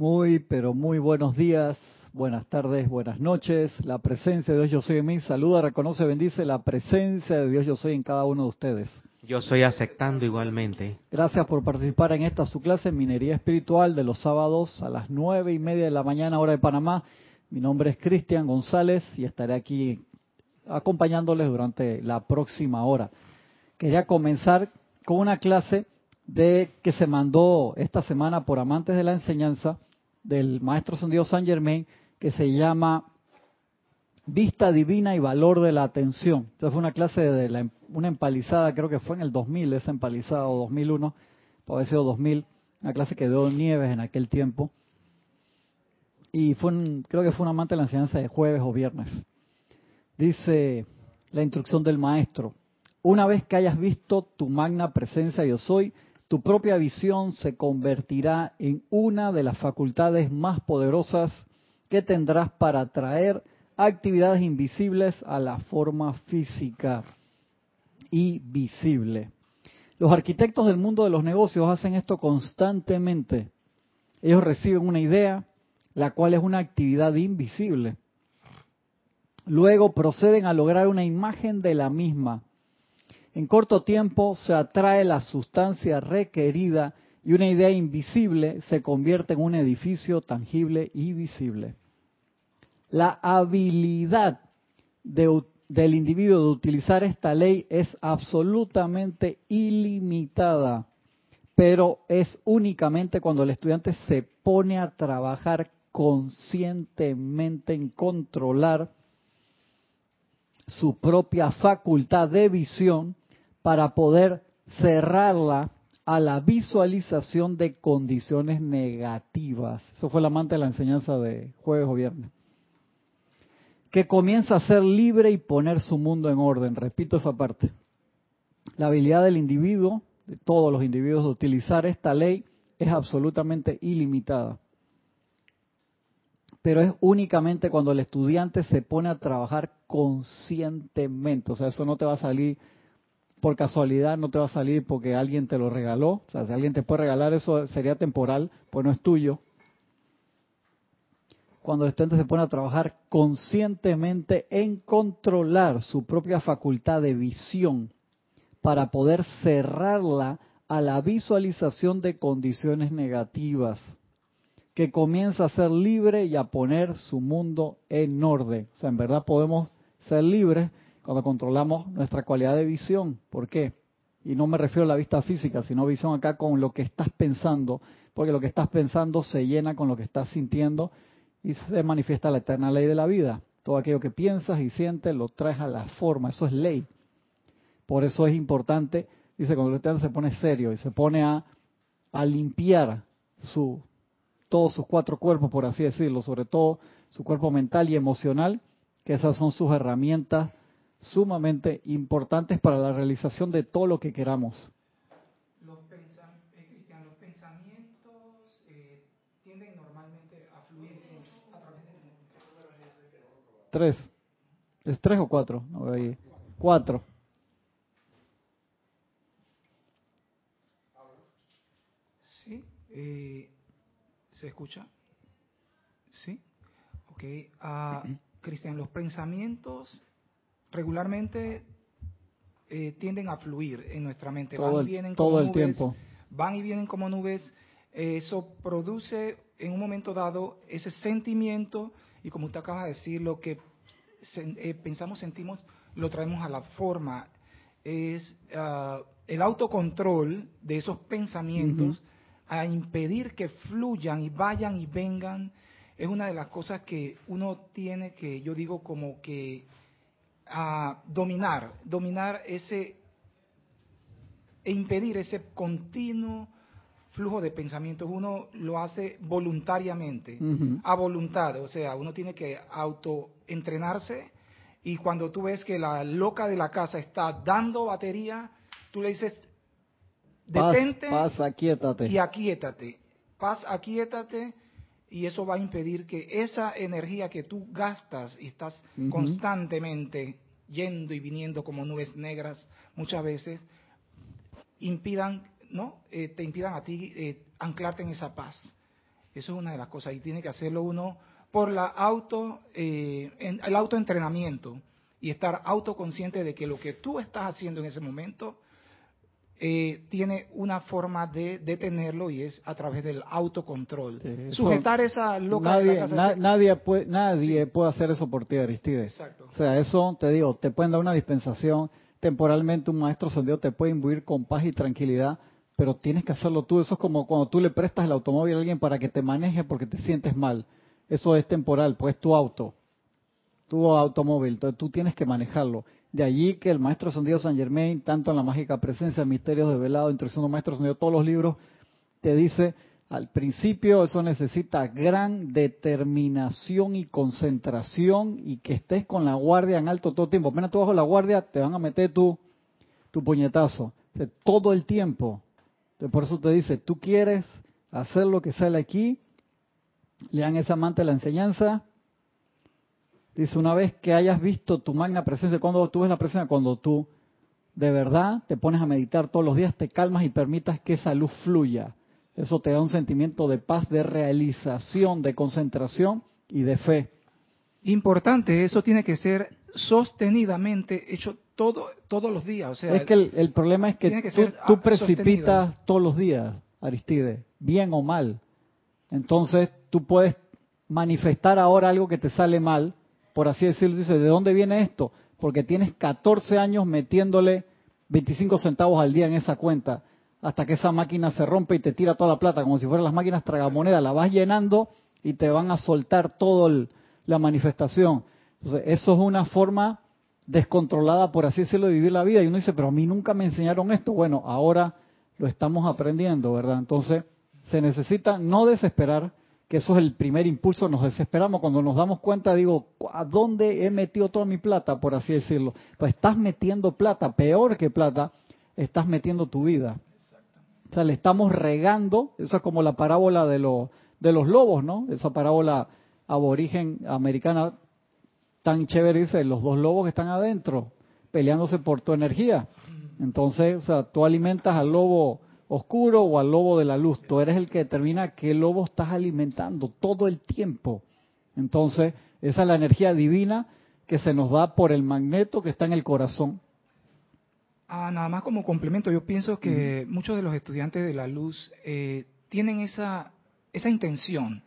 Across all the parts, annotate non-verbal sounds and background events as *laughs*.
Muy, pero muy buenos días, buenas tardes, buenas noches. La presencia de Dios Yo Soy en mí saluda, reconoce, bendice la presencia de Dios Yo Soy en cada uno de ustedes. Yo soy aceptando igualmente. Gracias por participar en esta su clase Minería Espiritual de los sábados a las nueve y media de la mañana, hora de Panamá. Mi nombre es Cristian González y estaré aquí acompañándoles durante la próxima hora. Quería comenzar con una clase de que se mandó esta semana por amantes de la enseñanza del maestro Sendido San Germain que se llama Vista Divina y Valor de la Atención. Esta fue una clase de la, una empalizada, creo que fue en el 2000, esa empalizada, o 2001, puede haber sido 2000, una clase que dio Nieves en aquel tiempo. Y fue creo que fue un amante de la enseñanza de jueves o viernes. Dice la instrucción del maestro, una vez que hayas visto tu magna presencia yo soy, tu propia visión se convertirá en una de las facultades más poderosas que tendrás para atraer actividades invisibles a la forma física y visible. Los arquitectos del mundo de los negocios hacen esto constantemente. Ellos reciben una idea, la cual es una actividad invisible. Luego proceden a lograr una imagen de la misma, en corto tiempo se atrae la sustancia requerida y una idea invisible se convierte en un edificio tangible y visible. La habilidad del individuo de utilizar esta ley es absolutamente ilimitada, pero es únicamente cuando el estudiante se pone a trabajar conscientemente en controlar su propia facultad de visión para poder cerrarla a la visualización de condiciones negativas. Eso fue la amante de la enseñanza de jueves o viernes. Que comienza a ser libre y poner su mundo en orden. Repito esa parte. La habilidad del individuo, de todos los individuos, de utilizar esta ley es absolutamente ilimitada. Pero es únicamente cuando el estudiante se pone a trabajar conscientemente. O sea, eso no te va a salir por casualidad, no te va a salir porque alguien te lo regaló. O sea, si alguien te puede regalar eso sería temporal, pues no es tuyo. Cuando el estudiante se pone a trabajar conscientemente en controlar su propia facultad de visión para poder cerrarla a la visualización de condiciones negativas, que comienza a ser libre y a poner su mundo en orden. O sea, en verdad podemos ser libres cuando controlamos nuestra cualidad de visión. ¿Por qué? Y no me refiero a la vista física, sino visión acá con lo que estás pensando, porque lo que estás pensando se llena con lo que estás sintiendo y se manifiesta la eterna ley de la vida. Todo aquello que piensas y sientes lo traes a la forma, eso es ley. Por eso es importante, dice, cuando el se pone serio y se pone a, a limpiar su, todos sus cuatro cuerpos, por así decirlo, sobre todo su cuerpo mental y emocional, que esas son sus herramientas sumamente importantes para la realización de todo lo que queramos. Los, eh, los pensamientos eh, tienden normalmente a fluir a través de... Tres. ¿Es tres o cuatro? No veo ahí. Cuatro. Sí. Eh, ¿Se escucha? Sí. Ok. Uh, Cristian, los pensamientos regularmente eh, tienden a fluir en nuestra mente. Todo van y vienen como el nubes, tiempo. Van y vienen como nubes. eso produce en un momento dado ese sentimiento y como usted acaba de decir, lo que eh, pensamos, sentimos, lo traemos a la forma. Es uh, el autocontrol de esos pensamientos a impedir que fluyan y vayan y vengan. Es una de las cosas que uno tiene que, yo digo, como que a dominar, dominar ese e impedir ese continuo flujo de pensamientos. Uno lo hace voluntariamente, a voluntad, o sea, uno tiene que autoentrenarse y cuando tú ves que la loca de la casa está dando batería, tú le dices, detente paz, y aquíétate. Paz, aquíétate y eso va a impedir que esa energía que tú gastas y estás constantemente yendo y viniendo como nubes negras muchas veces impidan no eh, te impidan a ti eh, anclarte en esa paz. Eso es una de las cosas y tiene que hacerlo uno por la auto, eh, en, el autoentrenamiento y estar autoconsciente de que lo que tú estás haciendo en ese momento eh, tiene una forma de detenerlo y es a través del autocontrol. Sujetar esa loca nadie, nadie puede nadie puede hacer eso por ti, Aristides. Exacto. O sea, eso te digo, te pueden dar una dispensación temporalmente un maestro ascendido te puede imbuir con paz y tranquilidad, pero tienes que hacerlo tú. Eso es como cuando tú le prestas el automóvil a alguien para que te maneje porque te sientes mal. Eso es temporal, pues tu auto, tu automóvil, entonces tú tienes que manejarlo. De allí que el maestro ascendido San Germain, tanto en la mágica presencia, misterios de velado, introducción del maestro ascendido, todos los libros, te dice, al principio eso necesita gran determinación y concentración y que estés con la guardia en alto todo el tiempo. Apenas tú bajo la guardia, te van a meter tu, tu puñetazo. todo el tiempo. por eso te dice, tú quieres hacer lo que sale aquí, lean esa amante de la enseñanza. Dice, una vez que hayas visto tu magna presencia, cuando tú ves la presencia, cuando tú de verdad te pones a meditar todos los días, te calmas y permitas que esa luz fluya eso te da un sentimiento de paz, de realización, de concentración y de fe. Importante, eso tiene que ser sostenidamente hecho todo, todos los días. O sea, es que el, problema es que, tú, precipitas todos los días, Aristide, bien o mal. Entonces tú puedes manifestar ahora algo que te sale mal, por así decirlo. Dice, ¿de dónde viene esto? Porque tienes 14 años metiéndole 25 centavos al día en esa cuenta hasta que esa máquina se rompe y te tira toda la plata, como si fueran las máquinas tragamonedas, la vas llenando y te van a soltar toda la manifestación. Entonces, eso es una forma descontrolada, por así decirlo, de vivir la vida. Y uno dice, pero a mí nunca me enseñaron esto. Bueno, ahora lo estamos aprendiendo, ¿verdad? Entonces, se necesita no desesperar, que eso es el primer impulso, nos desesperamos cuando nos damos cuenta, digo, ¿a dónde he metido toda mi plata, por así decirlo? Pues estás metiendo plata, peor que plata, estás metiendo tu vida. O sea, le estamos regando, eso es como la parábola de, de los lobos, ¿no? Esa parábola aborigen americana tan chévere dice, los dos lobos que están adentro, peleándose por tu energía. Entonces, o sea, tú alimentas al lobo oscuro o al lobo de la luz. Tú eres el que determina qué lobo estás alimentando todo el tiempo. Entonces, esa es la energía divina que se nos da por el magneto que está en el corazón. Ah, nada más como complemento, yo pienso que muchos de los estudiantes de la luz eh, tienen esa, esa intención,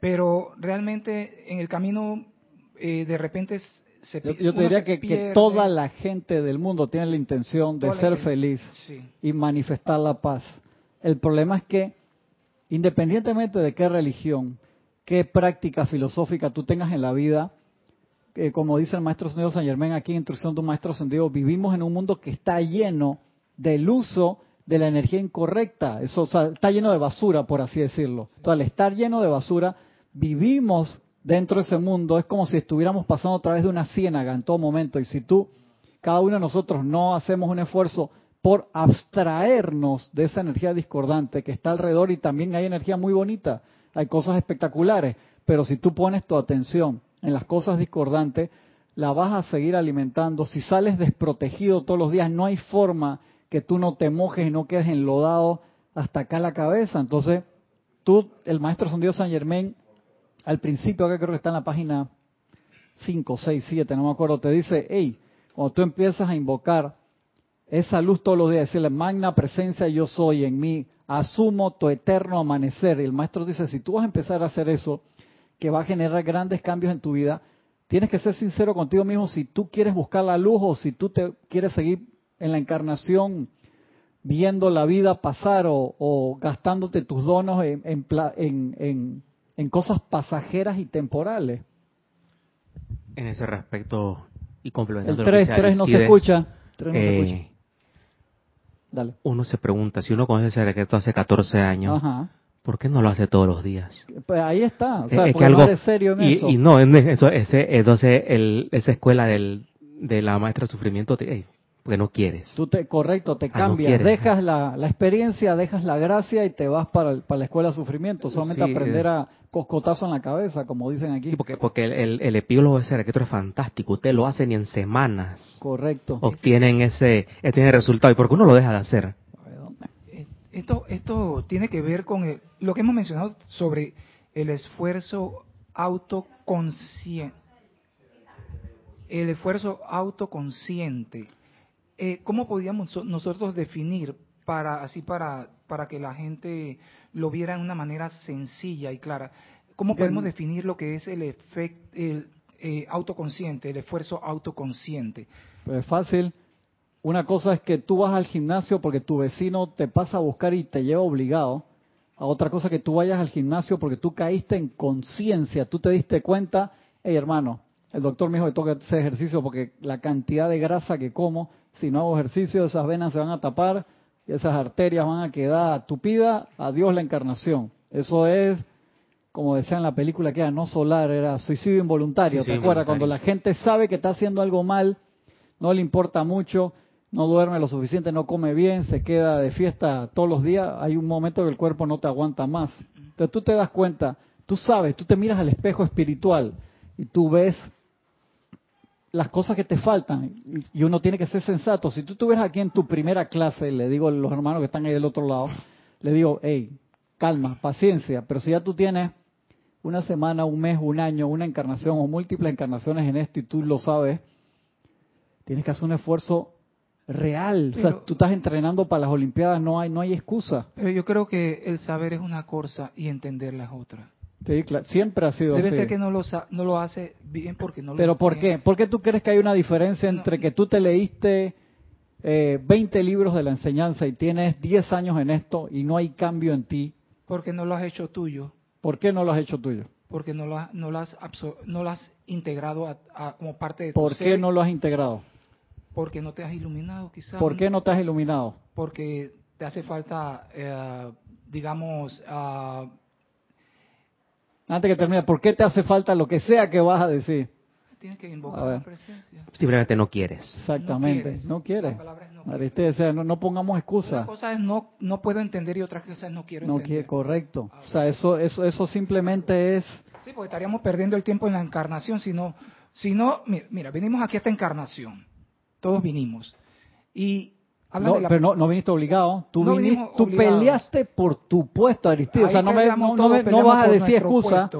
pero realmente en el camino eh, de repente se Yo, yo te diría que, toda la gente del mundo tiene la intención de ser feliz y manifestar la paz. El problema es que, independientemente de qué religión, qué práctica filosófica tú tengas en la vida, como dice el maestro Sendido San Germán aquí, instrucción de un maestro Sendido, vivimos en un mundo que está lleno del uso de la energía incorrecta. Eso está lleno de basura, por así decirlo. Entonces, al estar lleno de basura, vivimos dentro de ese mundo. Es como si estuviéramos pasando a través de una ciénaga en todo momento. Y si tú, cada uno de nosotros, no hacemos un esfuerzo por abstraernos de esa energía discordante que está alrededor y también hay energía muy bonita, hay cosas espectaculares, pero si tú pones tu atención en las cosas discordantes, la vas a seguir alimentando. Si sales desprotegido todos los días, no hay forma que tú no te mojes y no quedes enlodado hasta acá la cabeza. Entonces, tú, el maestro Dios San Germain, al principio, acá creo que está en la página 5, 6, 7, no me acuerdo, te dice, hey, cuando tú empiezas a invocar esa luz todos los días, decirle, magna presencia yo soy en mí, asumo tu eterno amanecer. Y el maestro dice, si tú vas a empezar a hacer eso, que va a generar grandes cambios en tu vida, tienes que ser sincero contigo mismo si tú quieres buscar la luz o si tú te quieres seguir en la encarnación viendo la vida pasar o, gastándote tus donos en, en, cosas pasajeras y temporales. En ese respecto y complementando el 3, 3 no se escucha. 3 no se escucha. Eh, Dale. Uno se pregunta, si uno conoce ese decreto hace 14 años, Ajá. ¿Por qué no lo hace todos los días? Pues ahí está, o sea, es que algo, serio en y, eso. Y no, eso, ese, entonces el, esa escuela del, de la maestra de sufrimiento, te, porque no quieres. Tú te, correcto, te ah, cambias, dejas la, la, experiencia, dejas la gracia y te vas para, para la escuela de sufrimiento, solamente aprender a coscotazo en la cabeza, como dicen aquí. porque, porque el, el, epílogo de ese es fantástico, usted lo hace ni en semanas. Correcto. Obtienen ese, tiene resultado, y porque uno lo deja de hacer Esto, esto tiene que ver con lo que hemos mencionado sobre el esfuerzo autoconsciente. El esfuerzo autoconsciente. Eh, ¿Cómo podríamos nosotros definir para así para para que la gente lo viera de una manera sencilla y clara? ¿Cómo podemos definir lo que es el efecto el, eh, autoconsciente, el esfuerzo autoconsciente? Pues es fácil. Una cosa es que tú vas al gimnasio porque tu vecino te pasa a buscar y te lleva obligado. A otra cosa que tú vayas al gimnasio porque tú caíste en conciencia, tú te diste cuenta, hey hermano, el doctor me dijo que toque ese ejercicio porque la cantidad de grasa que como, si no hago ejercicio, esas venas se van a tapar y esas arterias van a quedar tupidas, adiós la encarnación. Eso es, como decía en la película que era no solar, era suicidio involuntario, ¿te acuerdas? Cuando la gente sabe que está haciendo algo mal, no le importa mucho, no duerme lo suficiente, no come bien, se queda de fiesta todos los días, hay un momento que el cuerpo no te aguanta más. Entonces tú te das cuenta, tú sabes, tú te miras al espejo espiritual y tú ves las cosas que te faltan y uno tiene que ser sensato. Si tú estuvieras aquí en tu primera clase, le digo a los hermanos que están ahí del otro lado, le digo, hey, calma, paciencia, pero si ya tú tienes una semana, un mes, un año, una encarnación o múltiples encarnaciones en esto y tú lo sabes, tienes que hacer un esfuerzo real. o sea, tú estás entrenando para las Olimpiadas, no hay, no hay excusa. Pero yo creo que el saber es una cosa y entender las otras. Sí, siempre ha sido Debe así. ser que no lo, no lo hace bien porque no lo ¿Pero por qué? ¿Por qué tú crees que hay una diferencia entre que tú te leíste eh, 20 libros de la enseñanza y tienes 10 años en esto y no hay cambio en ti? Porque no lo has hecho tuyo. ¿Por qué no lo has hecho tuyo? Porque no lo, has, no lo, has, no lo has integrado como parte de tu ¿Por qué no lo has integrado? Porque no te has iluminado, quizás. ¿Por qué no te has iluminado? Porque te hace falta, eh, digamos... Uh, Antes que termine, ¿por qué te hace falta lo que sea que vas a decir? Tienes que invocar la presencia. Simplemente no quieres. Exactamente, no quieres. No, no, pongamos excusas. Una cosa es no, no puedo entender y otra cosa es no quiero entender. No quiere, correcto. O sea, eso, eso, eso simplemente es... Sí, porque estaríamos perdiendo el tiempo en la encarnación si no... Si no, mira, venimos aquí a esta encarnación todos vinimos. Y no, pero no, viniste obligado. Tú, viniste, tú peleaste por tu puesto, Aristides. o sea, no, me, no, vas a decir excusa.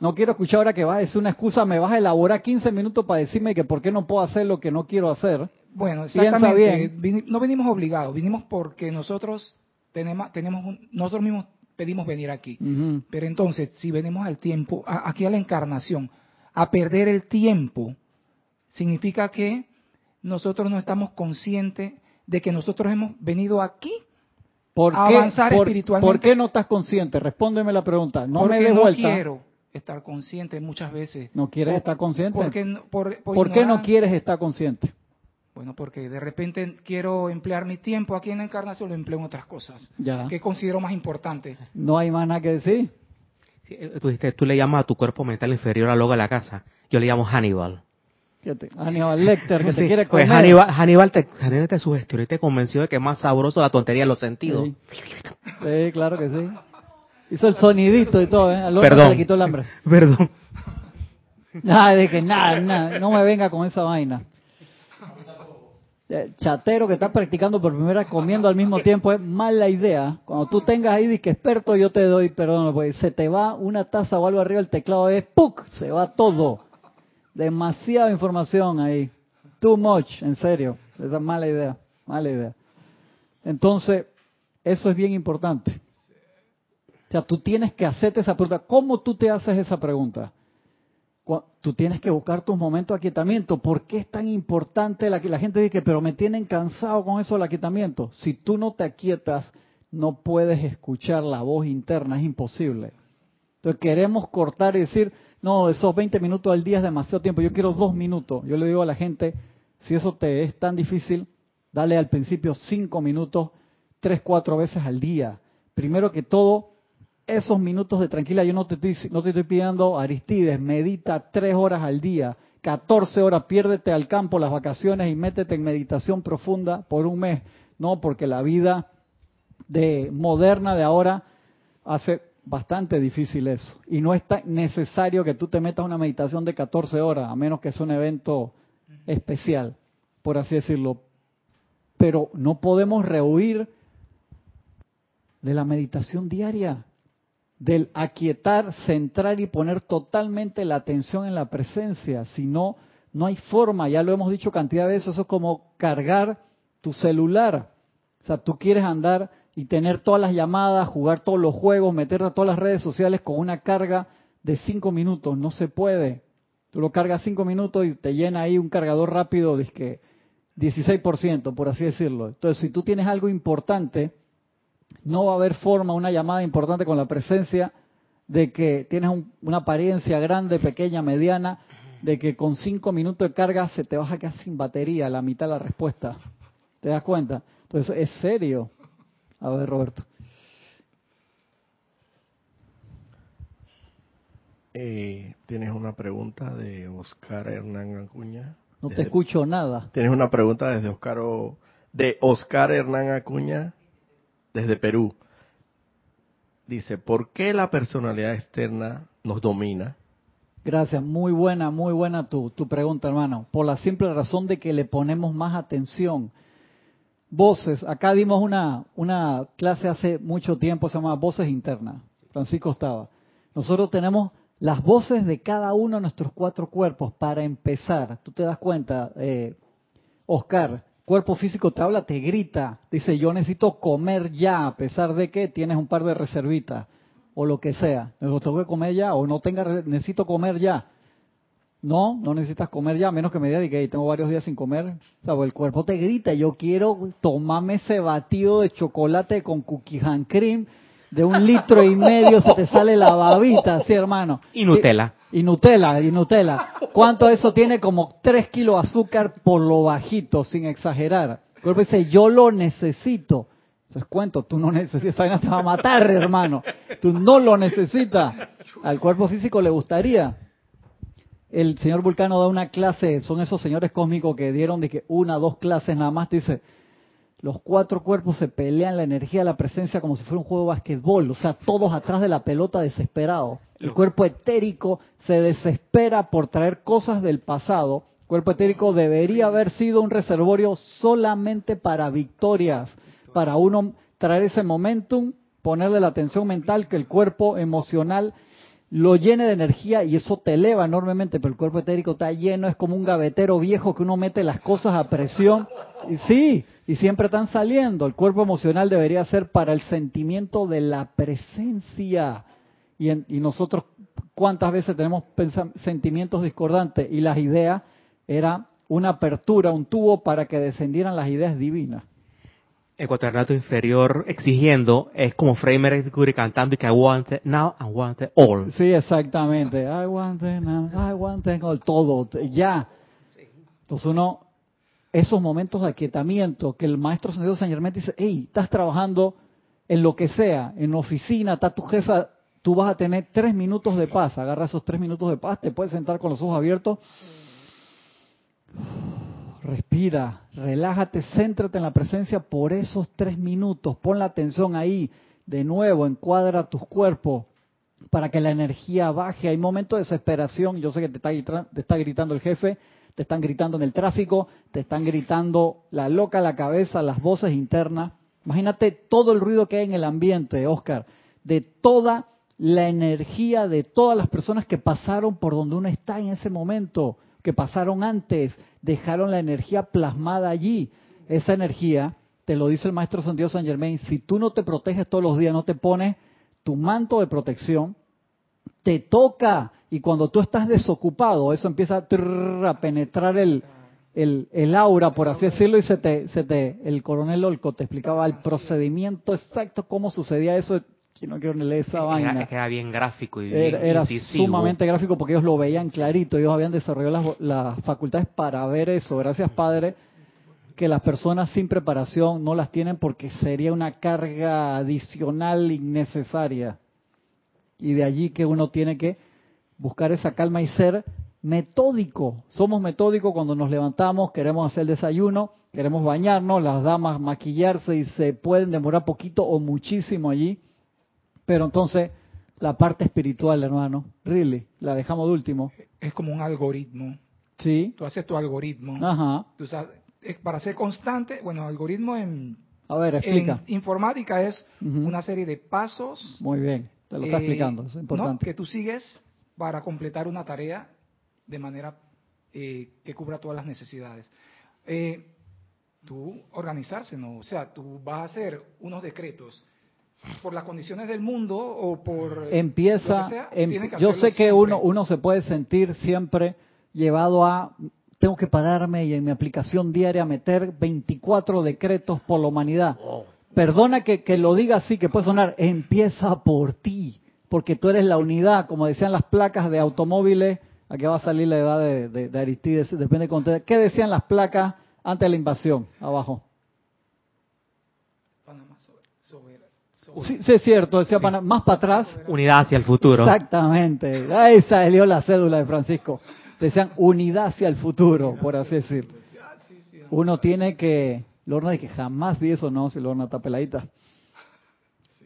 No quiero escuchar ahora que vas a decir una excusa. Me vas a elaborar 15 minutos para decirme que por qué no puedo hacer lo que no quiero hacer. Bueno, exactamente. no venimos obligados. Vinimos porque nosotros tenemos, tenemos nosotros mismos pedimos venir aquí. Pero entonces, si venimos al tiempo, aquí a la encarnación, a perder el tiempo, significa que nosotros no estamos conscientes de que nosotros hemos venido aquí a avanzar espiritualmente. ¿Por qué no estás consciente? Respóndeme la pregunta. No me dé no vuelta. quiero estar consciente muchas veces. ¿No quieres estar consciente? Porque, por, por, qué no quieres estar consciente? Bueno, porque de repente quiero emplear mi tiempo aquí en la encarnación, lo empleo en otras cosas ya. que considero más importantes. No hay más nada que decir. Eh, tú, tú le llamas a tu cuerpo mental inferior al logo de la casa. Yo le llamo Hannibal. Hannibal Lecter, que te *laughs* quiere pues comer. Hannibal, Hannibal, te, Hannibal te sugestió y te convenció de que es más sabroso la tontería de los sentidos. Sí, claro que sí. Hizo el sonidito y todo, ¿eh? Al Perdón. le quitó el hambre. *laughs* Perdón. Nada, de que nada, nada, no me venga con esa vaina. Eh, chatero que está practicando por primera vez comiendo al mismo tiempo es mala idea. Cuando tú tengas ahí que experto, yo te doy perdón, porque se te va una taza o algo arriba del teclado, es ¡puc! Se va todo. Demasiada información ahí. Too much, en serio. Esa es mala idea, mala idea. Entonces, eso es bien importante. O sea, tú tienes que hacerte esa pregunta. ¿Cómo tú te haces esa pregunta? Tú tienes que buscar tus momentos de aquietamiento. ¿Por qué es tan importante la que la gente dice, pero me tienen cansado con eso del aquietamiento? Si tú no te aquietas, no puedes escuchar la voz interna, es imposible. Entonces queremos cortar y decir, no, esos 20 minutos al día es demasiado tiempo, yo quiero dos minutos. Yo le digo a la gente, si eso te es tan difícil, dale al principio cinco minutos, tres, cuatro veces al día. Primero que todo, esos minutos de tranquilidad, yo no te estoy, no te estoy pidiendo, Aristides, medita tres horas al día, 14 horas, piérdete al campo las vacaciones y métete en meditación profunda por un mes. No, porque la vida de moderna de ahora hace bastante difícil eso. Y no es necesario que tú te metas una meditación de 14 horas, a menos que sea un evento especial, por así decirlo. Pero no podemos rehuir de la meditación diaria, del aquietar, centrar y poner totalmente la atención en la presencia. Si no, no hay forma, ya lo hemos dicho cantidad de veces, eso es como cargar tu celular. O sea, tú quieres andar y tener todas las llamadas, jugar todos los juegos, meter a todas las redes sociales con una carga de cinco minutos. No se puede. Tú lo cargas cinco minutos y te llena ahí un cargador rápido que 16%, por así decirlo. Entonces, si tú tienes algo importante, no va a haber forma, una llamada importante con la presencia de que tienes una apariencia grande, pequeña, mediana, de que con cinco minutos de carga se te baja casi sin batería, la mitad de la respuesta. ¿Te das cuenta? Entonces, es serio. A ver, Roberto. Eh, tienes una pregunta de Oscar Hernán Acuña. No te escucho nada. Tienes una pregunta desde Oscar, de Oscar Hernán Acuña desde Perú. Dice, ¿por qué la personalidad externa nos domina? Gracias, muy buena, muy buena tu, tu pregunta, hermano. Por la simple razón de que le ponemos más atención. Voces, acá dimos una, una clase hace mucho tiempo, se llama Voces Internas. Francisco estaba. Nosotros tenemos las voces de cada uno de nuestros cuatro cuerpos para empezar. Tú te das cuenta, eh, Oscar, cuerpo físico te habla, te grita, dice yo necesito comer ya, a pesar de que tienes un par de reservitas o lo que sea. Que comer ya o no tenga, necesito comer ya. No, no necesitas comer ya, menos que me diga que tengo varios días sin comer. O sea, pues el cuerpo te grita, yo quiero tomarme ese batido de chocolate con cookie and cream de un litro y medio se te sale la babita, sí, hermano. Y Nutella. Y, Nutella, y Nutella. ¿Cuánto eso tiene? Como tres kilos de azúcar por lo bajito, sin exagerar. El cuerpo dice, yo lo necesito. Eso es cuento, tú no necesitas, esa te va a matar, hermano. Tú no lo necesitas. Al cuerpo físico le gustaría. El señor Vulcano da una clase, son esos señores cósmicos que dieron de que una, dos clases nada más, dice, los cuatro cuerpos se pelean la energía la presencia como si fuera un juego de básquetbol, o sea, todos atrás de la pelota desesperados. El cuerpo etérico se desespera por traer cosas del pasado. El cuerpo etérico debería haber sido un reservorio solamente para victorias, para uno traer ese momentum, ponerle la atención mental que el cuerpo emocional lo llene de energía y eso te eleva enormemente, pero el cuerpo etérico está lleno, es como un gavetero viejo que uno mete las cosas a presión. Y sí, y siempre están saliendo. El cuerpo emocional debería ser para el sentimiento de la presencia. Y, y nosotros, ¿cuántas veces tenemos sentimientos discordantes? Y las ideas era una apertura, un tubo para que descendieran las ideas divinas. El cuaternato inferior exigiendo es como Framer cantando y que I want it now, I want it all. Sí, exactamente. I want it now, I want it all. Todo, ya. Entonces uno esos momentos de aquietamiento que el maestro Santiago San Germán dice, hey, estás trabajando en lo que sea, en oficina, está tu jefa, tú vas a tener tres minutos de paz, agarra esos tres minutos de paz, te puedes sentar con los ojos abiertos, respira, relájate, céntrate en la presencia por esos tres minutos, pon la atención ahí, de nuevo, encuadra tus cuerpos para que la energía baje. Hay momentos de desesperación, yo sé que te está, te está gritando el jefe, te están gritando en el tráfico, te están gritando la loca la cabeza, las voces internas. Imagínate todo el ruido que hay en el ambiente, Oscar, de toda la energía de todas las personas que pasaron por donde uno está en ese momento, que pasaron antes, dejaron la energía plasmada allí. Esa energía, te lo dice el maestro Santiago San Germain, si tú no te proteges todos los días, no te pones tu manto de protección, te toca y cuando tú estás desocupado, eso empieza a, penetrar el, el, aura, por así decirlo, y se te, se te, el coronel Olco te explicaba el procedimiento exacto, cómo sucedía eso, que no quiero leer esa vaina. Era bien gráfico y Era, sumamente gráfico porque ellos lo veían clarito, ellos habían desarrollado las, las facultades para ver eso. Gracias, Padre, que las personas sin preparación no las tienen porque sería una carga adicional innecesaria. Y de allí que uno tiene que buscar esa calma y ser metódico. Somos metódicos cuando nos levantamos, queremos hacer el desayuno, queremos bañarnos, las damas maquillarse y se pueden demorar poquito o muchísimo allí. Pero entonces, la parte espiritual, hermano, really, la dejamos de último. Es como un algoritmo. Sí. Tú haces tu algoritmo. Ajá. para ser constante, bueno, algoritmo en A ver, explica. informática es una serie de pasos. Muy bien, te lo está eh, explicando, es importante. que tú sigues para completar una tarea de manera eh, que cubra todas las necesidades. Eh, tú organizarse, ¿no? O sea, tú vas a hacer unos decretos por las condiciones del mundo o por empieza em, yo sé que uno uno se puede sentir siempre llevado a tengo que pararme y en mi aplicación diaria meter 24 decretos por la humanidad. Perdona que, que lo diga así, que puede sonar, empieza por ti, porque tú eres la unidad, como decían las placas de automóviles, aquí va a salir la edad de, de, Aristides, depende de contexto. ¿Qué decían las placas antes de la invasión? Abajo. Sí, sí, es cierto, decía más para atrás. Unidad hacia el futuro. Exactamente. Ahí salió la cédula de Francisco. Decían unidad hacia el futuro, por así decir. Uno tiene que, Lorna de que jamás vi eso, no, si Lorna está peladita.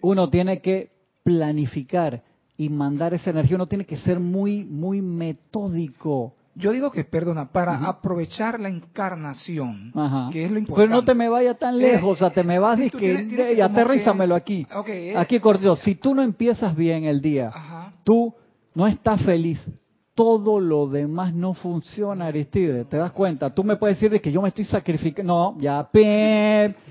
Uno tiene que planificar y mandar esa energía. Uno tiene que ser muy, muy metódico. Yo digo que, perdona, para aprovechar la encarnación, que es lo importante. Pero no te me vayas tan lejos, o sea, te me vas y que, aterrízamelo aquí. Okay, eh. Aquí, cordial. Si tú no empiezas bien el día, tú no estás feliz, todo lo demás no funciona, Aristide. ¿Te das cuenta? Tú me puedes decir de que yo me estoy sacrificando. No, ya,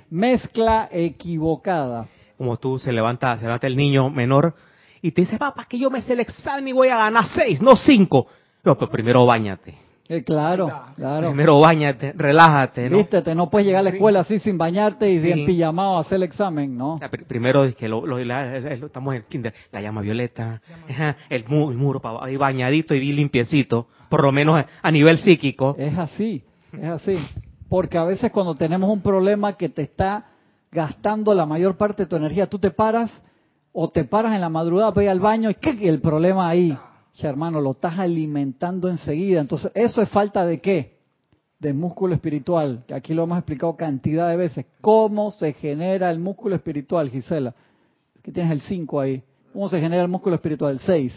mezcla equivocada. Como tú se levanta, se levanta el niño menor y te dice, papá, que yo me sé el examen y voy a ganar seis, no cinco. No, pero primero bañate. Eh, claro, claro. Primero bañate, relájate, ¿no? Vístete, no puedes llegar a la escuela así sin bañarte y bien pijamado a hacer el examen, ¿no? primero es que lo, estamos en el kinder, la llama violeta, el, muro, ahí bañadito y bien limpiecito, por lo menos a nivel psíquico. Es así, es así. Porque a veces cuando tenemos un problema que te está gastando la mayor parte de tu energía, tú te paras o te paras en la madrugada para ir al baño y ¿qué? el problema ahí hermano, lo estás alimentando enseguida. Entonces, ¿eso es falta de qué? De músculo espiritual, que aquí lo hemos explicado cantidad de veces. ¿Cómo se genera el músculo espiritual, Gisela? Que tienes el 5 ahí. ¿Cómo se genera el músculo espiritual? El 6.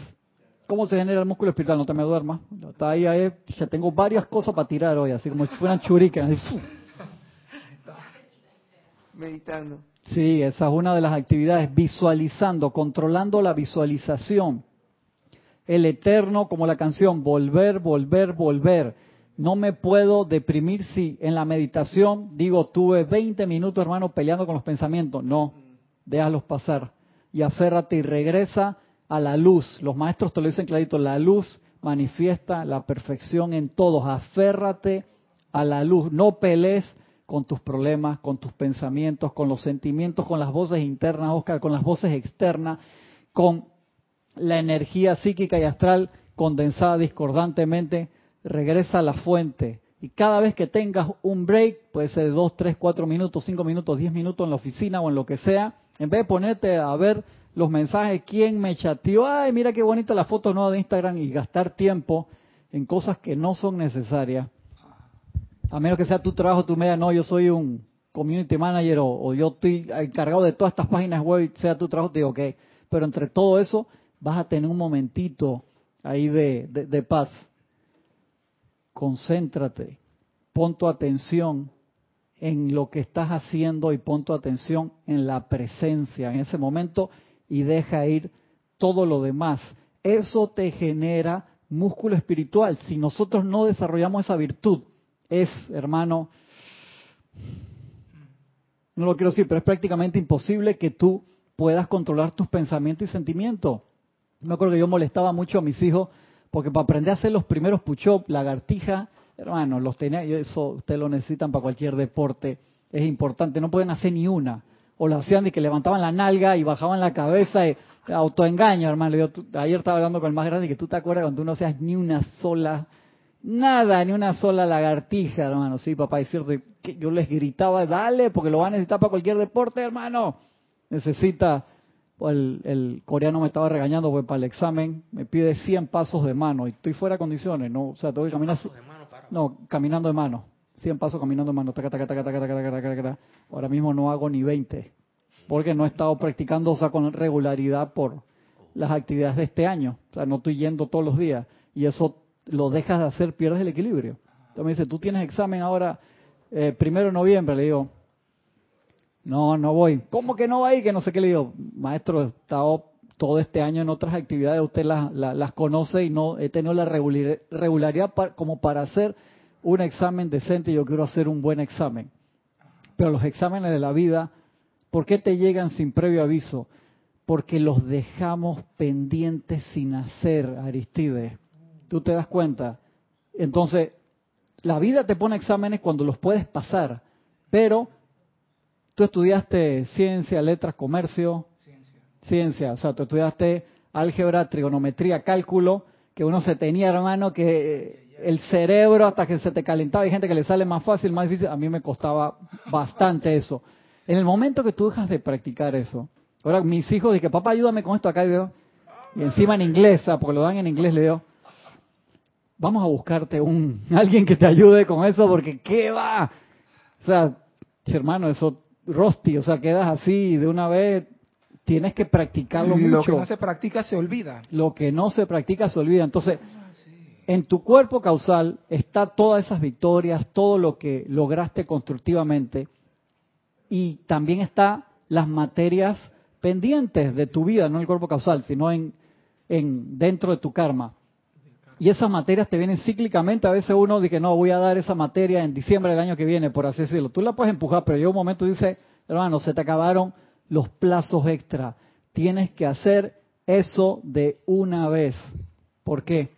¿Cómo se genera el músculo espiritual? No te me duermas. Está ahí, ahí. Ya tengo varias cosas para tirar hoy, así como si fueran churiques. *laughs* Meditando. Sí, esa es una de las actividades, visualizando, controlando la visualización el eterno, como la canción, volver, volver, volver. No me puedo deprimir si en la meditación digo, tuve 20 minutos, hermano, peleando con los pensamientos. No, déjalos pasar y aférrate y regresa a la luz. Los maestros te lo dicen clarito, la luz manifiesta la perfección en todos. Aférrate a la luz, no pelees con tus problemas, con tus pensamientos, con los sentimientos, con las voces internas, Oscar, con las voces externas, con la energía psíquica y astral condensada discordantemente regresa a la fuente. Y cada vez que tengas un break, puede ser de 2, 3, 4 minutos, 5 minutos, 10 minutos en la oficina o en lo que sea, en vez de ponerte a ver los mensajes, quién me chateó, ay, mira qué bonita la foto nueva de Instagram y gastar tiempo en cosas que no son necesarias, a menos que sea tu trabajo, tu media, no, yo soy un community manager o, yo estoy encargado de todas estas páginas web, sea tu trabajo, te digo, ok, pero entre todo eso, vas a tener un momentito ahí de, paz. Concéntrate, pon tu atención en lo que estás haciendo y pon tu atención en la presencia en ese momento y deja ir todo lo demás. Eso te genera músculo espiritual. Si nosotros no desarrollamos esa virtud, es, hermano, no lo quiero decir, pero es prácticamente imposible que tú puedas controlar tus pensamientos y sentimientos. Me acuerdo que yo molestaba mucho a mis hijos porque para aprender a hacer los primeros push-up, lagartija, hermano, los tenía, y eso ustedes lo necesitan para cualquier deporte, es importante, no pueden hacer ni una. O lo hacían de que levantaban la nalga y bajaban la cabeza, y, autoengaño, hermano. Yo, ayer estaba hablando con el más grande que tú te acuerdas cuando tú no hacías ni una sola, nada, ni una sola lagartija, hermano. Sí, papá, es cierto, yo les gritaba, dale, porque lo van a necesitar para cualquier deporte, hermano. Necesita el, coreano me estaba regañando porque para el examen me pide 100 pasos de mano y estoy fuera de condiciones, ¿no? O sea, tengo que caminar... No, caminando de mano. 100 pasos caminando de mano. Ahora mismo no hago ni 20 porque no he estado practicando, o sea, con regularidad por las actividades de este año. O sea, no estoy yendo todos los días y eso lo dejas de hacer, pierdes el equilibrio. Entonces me dice, tú tienes examen ahora, eh, primero de noviembre, le digo, No, no voy. ¿Cómo que no va ahí? Que no sé qué le digo. Maestro, he estado todo este año en otras actividades, usted las, las, conoce y no he tenido la regular- regularidad pa- como para hacer un examen decente. Yo quiero hacer un buen examen. Pero los exámenes de la vida, ¿por qué te llegan sin previo aviso? Porque los dejamos pendientes sin hacer, Aristides. ¿Tú te das cuenta? Entonces, la vida te pone exámenes cuando los puedes pasar, pero tú estudiaste ciencia, letras, comercio, Ciencia. ciencia, o sea, tú estudiaste álgebra, trigonometría, cálculo, que uno se tenía, hermano, que el cerebro hasta que se te calentaba, hay gente que le sale más fácil, más difícil, a mí me costaba bastante eso. En el momento que tú dejas de practicar eso, ahora mis hijos dicen, papá, ayúdame con esto acá, y, encima en inglés, ah, porque lo dan en inglés, le digo, vamos a buscarte un *laughs* alguien que te ayude con eso, porque ¿qué va? O sea, hermano, eso rosti, o sea, quedas así de una vez, tienes que practicarlo Lo mucho. que no se practica se olvida. Lo que no se practica se olvida. Entonces, en tu cuerpo causal está todas esas victorias, todo lo que lograste constructivamente y también está las materias pendientes de tu vida, no en el cuerpo causal, sino en, en dentro de tu karma. Y esas materias te vienen cíclicamente. A veces uno dice, no, voy a dar esa materia en diciembre del año que viene, por así decirlo. Tú la puedes empujar, pero llega un momento y dice, hermano, se te acabaron los plazos extra. Tienes que hacer eso de una vez. ¿Por qué?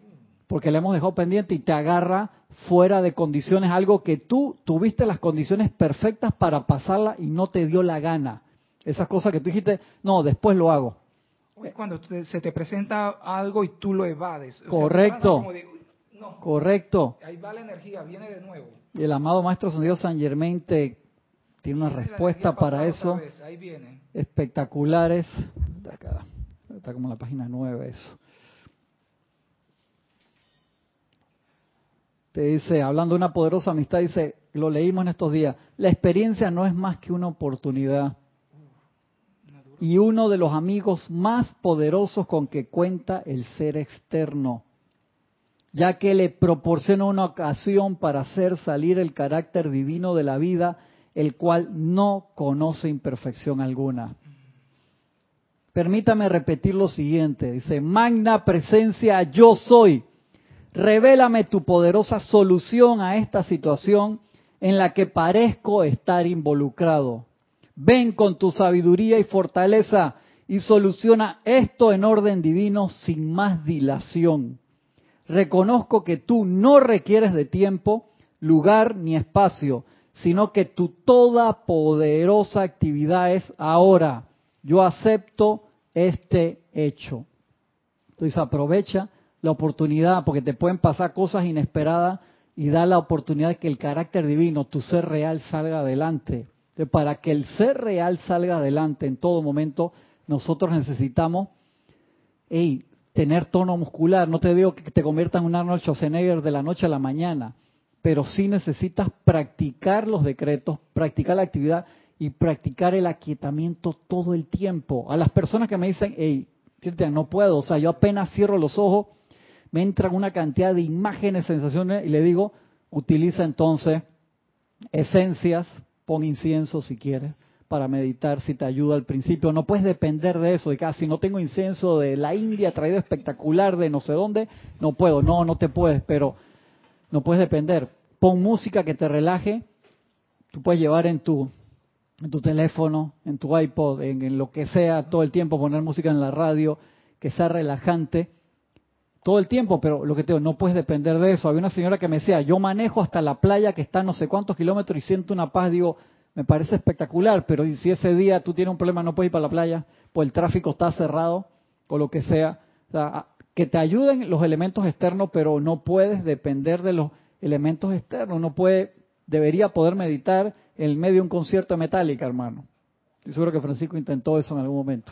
Porque le hemos dejado pendiente y te agarra fuera de condiciones, algo que tú tuviste las condiciones perfectas para pasarla y no te dio la gana. Esas cosas que tú dijiste, no, después lo hago. Es cuando te- se te presenta algo y tú lo evades. O sea, Correcto. de, "Uy, no, Correcto. ahí va la energía, viene de nuevo. Y el amado Maestro San Germain te tiene una Viene respuesta para eso Ahí viene. espectaculares. Acá, está como en la página 9 eso. Te dice, hablando de una poderosa amistad, dice, lo leímos en estos días, la experiencia no es más que una oportunidad y uno de los amigos más poderosos con que cuenta el ser externo, ya que le proporciona una ocasión para hacer salir el carácter divino de la vida, el cual no conoce imperfección alguna. Permítame repetir lo siguiente, dice, magna presencia yo soy, revélame tu poderosa solución a esta situación en la que parezco estar involucrado. Ven con tu sabiduría y fortaleza y soluciona esto en orden divino sin más dilación. Reconozco que tú no requieres de tiempo, lugar ni espacio, sino que tu toda poderosa actividad es ahora. Yo acepto este hecho. Entonces aprovecha la oportunidad porque te pueden pasar cosas inesperadas y da la oportunidad de que el carácter divino, tu ser real, salga adelante. Para que el ser real salga adelante en todo momento, nosotros necesitamos tener tono muscular. No te digo que te conviertas en un Arnold Schwarzenegger de la noche a la mañana, pero sí necesitas practicar los decretos, practicar la actividad y practicar el aquietamiento todo el tiempo. A las personas que me dicen, hey, no puedo, o sea, yo apenas cierro los ojos, me entran una cantidad de imágenes, sensaciones, y le digo, utiliza entonces esencias, pon incienso si quieres, para meditar, si te ayuda al principio. No puedes depender de eso, de que ah, no tengo incienso de la India traído espectacular de no sé dónde, no puedo. No, no te puedes, pero no puedes depender. Pon música que te relaje. Tú puedes llevar en tu en tu teléfono, en tu iPod, en lo que sea, todo el tiempo poner música en la radio que sea relajante todo el tiempo, pero lo que te digo, no puedes depender de eso. Había una señora que me decía, yo manejo hasta la playa que está a no sé cuántos kilómetros y siento una paz, digo, me parece espectacular, pero ¿y si ese día tú tienes un problema, no puedes ir para la playa, pues el tráfico está cerrado, o lo que sea. O sea, que te ayuden los elementos externos, pero no puedes depender de los elementos externos, no puede, debería poder meditar en medio de un concierto de Metallica, hermano. Estoy seguro que Francisco intentó eso en algún momento.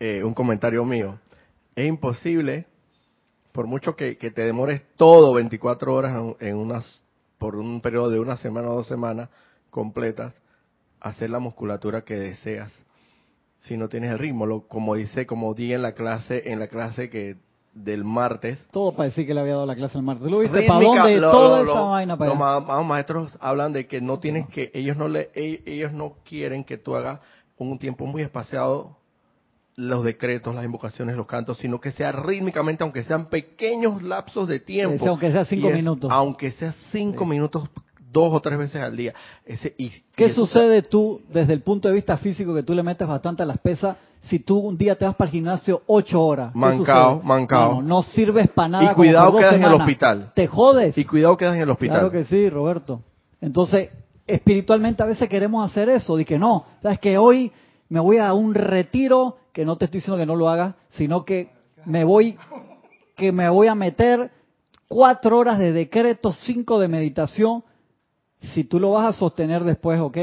Eh, un comentario mío. Es imposible, por mucho que, que te demores todo 24 horas en, en unas, por un periodo de una semana o dos semanas completas, hacer la musculatura que deseas si no tienes el ritmo. Lo, como dice, como di en la clase, en la clase que del martes. Todo para decir que le había dado la clase el martes. ¿Lo viste? ¿Para dónde? lo- Toda lo- esa lo- vaina para los ma- maestros hablan de que no tienes que, ellos no le, e- ellos no quieren que tú hagas un tiempo muy espaciado los decretos, las invocaciones, los cantos, sino que sea rítmicamente, aunque sean pequeños lapsos de tiempo. Aunque sea cinco es- minutos. Aunque sea cinco Sí. minutos, dos o tres veces al día. Ese, y, ¿Qué y sucede tú, desde el punto de vista físico, que tú le metes bastante a las pesas, si tú un día te vas para el gimnasio ocho horas? ¿Qué Mancao, mancao. No, no sirves para nada. Y cuidado, quedas en el hospital. Te jodes. Y cuidado quedas en el hospital. Claro que sí, Roberto. Entonces, espiritualmente a veces queremos hacer eso, de que no, sabes que hoy me voy a un retiro, que no te estoy diciendo que no lo hagas, sino que me voy, que me voy a meter cuatro horas de decreto, cinco de meditación. Si tú lo vas a sostener después, ok.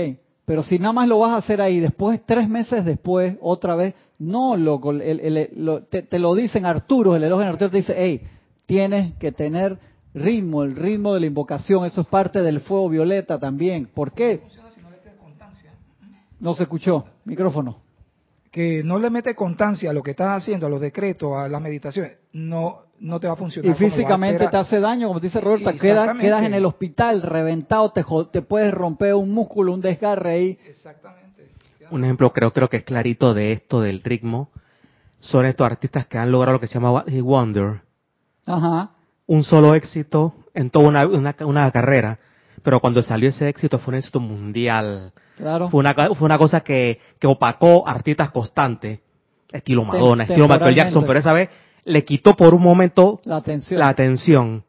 Pero si nada más lo vas a hacer ahí, después, tres meses después, otra vez, no, loco, el- lo- te, lo dicen Arturo, el elogio Arturo te dice, hey, tienes que tener ritmo, el ritmo de la invocación, eso es parte del fuego violeta también. ¿Por qué? funciona si no le metes constancia. No se escuchó. Micrófono. Que no le metes constancia a lo que estás haciendo, a los decretos, a las meditaciones, no, no te va a funcionar. Y físicamente te hace daño, como te dice Roberta, quedas, quedas en el hospital reventado, te, te puedes romper un músculo, un desgarre ahí. Exactamente. Un ejemplo creo, creo que es clarito de esto del ritmo son estos artistas que han logrado lo que se llama Wonder. Ajá. Un solo éxito en toda una, una, una carrera, pero cuando salió ese éxito fue un éxito mundial. Claro. Fue una, fue una cosa que, que opacó artistas constantes, estilo Tem- Madonna, estilo Michael Jackson, pero esa vez le quitó por un momento La atención. la atención.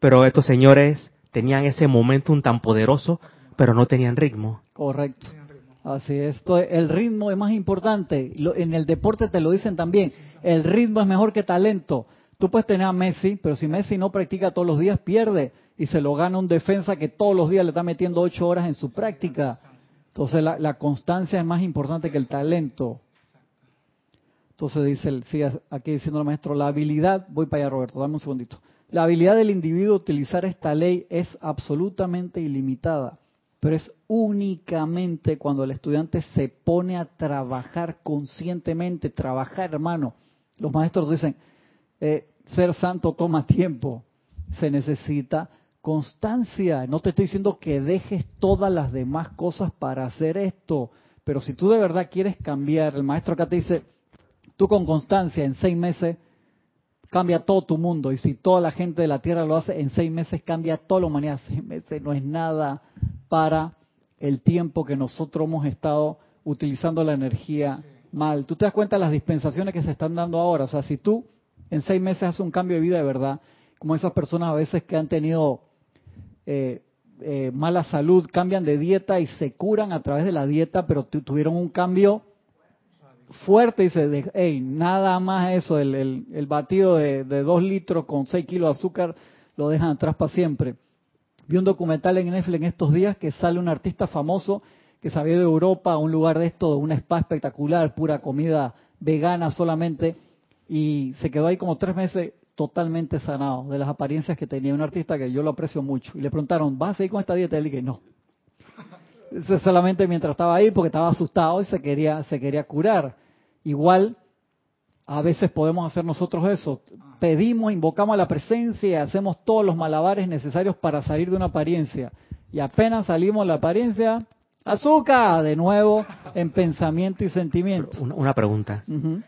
Pero estos señores tenían ese momentum tan poderoso, pero no tenían ritmo. Correcto. Así es. Esto- el ritmo es más importante. En el deporte te lo dicen también. El ritmo es mejor que talento. Tú puedes tener a Messi, pero si Messi no practica todos los días, pierde. Y se lo gana un defensa que todos los días le está metiendo ocho horas en su práctica. Entonces la, la constancia es más importante que el talento. Entonces dice, el, sigue aquí diciendo el maestro, la habilidad, voy para allá Roberto, dame un segundito. La habilidad del individuo utilizar esta ley es absolutamente ilimitada, pero es únicamente cuando el estudiante se pone a trabajar conscientemente, trabajar hermano. Los maestros dicen, eh, ser santo toma tiempo, se necesita constancia. No te estoy diciendo que dejes todas las demás cosas para hacer esto, pero si tú de verdad quieres cambiar, el maestro acá te dice, tú con constancia en seis meses cambia todo tu mundo y si toda la gente de la tierra lo hace en seis meses cambia toda la humanidad. Seis meses no es nada para el tiempo que nosotros hemos estado utilizando la energía mal. Tú te das cuenta de las dispensaciones que se están dando ahora. O sea, si tú en seis meses haces un cambio de vida de verdad, como esas personas a veces que han tenido eh, eh, mala salud, cambian de dieta y se curan a través de la dieta, pero tu- tuvieron un cambio fuerte, dice, de, hey, nada más eso, el, el, el batido de, dos litros con seis kilos de azúcar lo dejan atrás para siempre. Vi un documental en Netflix en estos días que sale un artista famoso que se había de Europa a un lugar de esto, un spa espectacular, pura comida vegana solamente, y se quedó ahí como tres meses totalmente sanado de las apariencias que tenía un artista que yo lo aprecio mucho. Y le preguntaron, ¿vas a seguir con esta dieta? Y él dije, no. Eso solamente mientras estaba ahí porque estaba asustado y se quería, se quería curar. Igual, a veces podemos hacer nosotros eso. Pedimos, invocamos a la presencia y hacemos todos los malabares necesarios para salir de una apariencia. Y apenas salimos de la apariencia, azúcar, de nuevo en pensamiento y sentimiento. Una, una pregunta.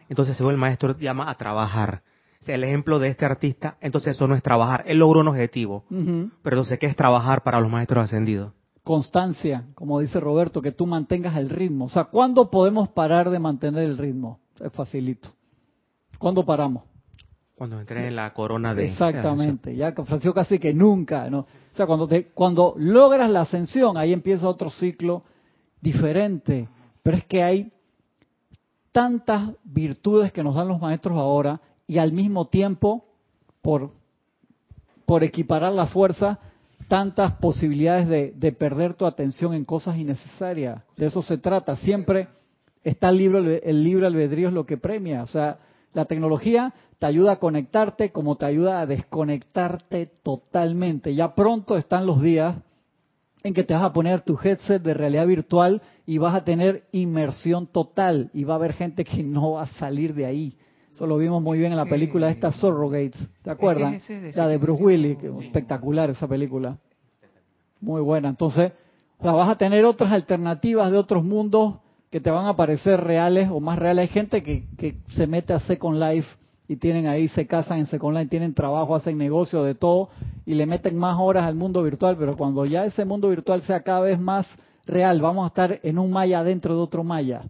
Entonces, según el maestro llama a trabajar. El ejemplo de este artista, entonces eso no es trabajar. Él logró un objetivo. Pero entonces, ¿qué es trabajar para los maestros ascendidos? Constancia, como dice Roberto, que tú mantengas el ritmo. O sea, ¿cuándo podemos parar de mantener el ritmo? Es facilito. ¿Cuándo paramos? Cuando entré en la corona de... Exactamente, ya Francisco casi que nunca, ¿no? O sea, cuando te, cuando logras la ascensión, ahí empieza otro ciclo diferente. Pero es que hay tantas virtudes que nos dan los maestros ahora y al mismo tiempo, por, equiparar la fuerza, tantas posibilidades de, de perder tu atención en cosas innecesarias. De eso se trata. Siempre está el libre, el libre albedrío es lo que premia. O sea, la tecnología te ayuda a conectarte como te ayuda a desconectarte totalmente. Ya pronto están los días en que te vas a poner tu headset de realidad virtual y vas a tener inmersión total y va a haber gente que no va a salir de ahí. Eso lo vimos muy bien en la película esta Surrogates, ¿te acuerdas? Es de- La de Bruce Willis, que espectacular esa película. Muy buena. Entonces, o sea, vas a tener otras alternativas de otros mundos que te van a parecer reales o más reales. Hay gente que, que se mete a Second Life y tienen ahí, se casan en Second Life, tienen trabajo, hacen negocio de todo y le meten más horas al mundo virtual, pero cuando ya ese mundo virtual sea cada vez más real, vamos a estar en un maya dentro de otro maya.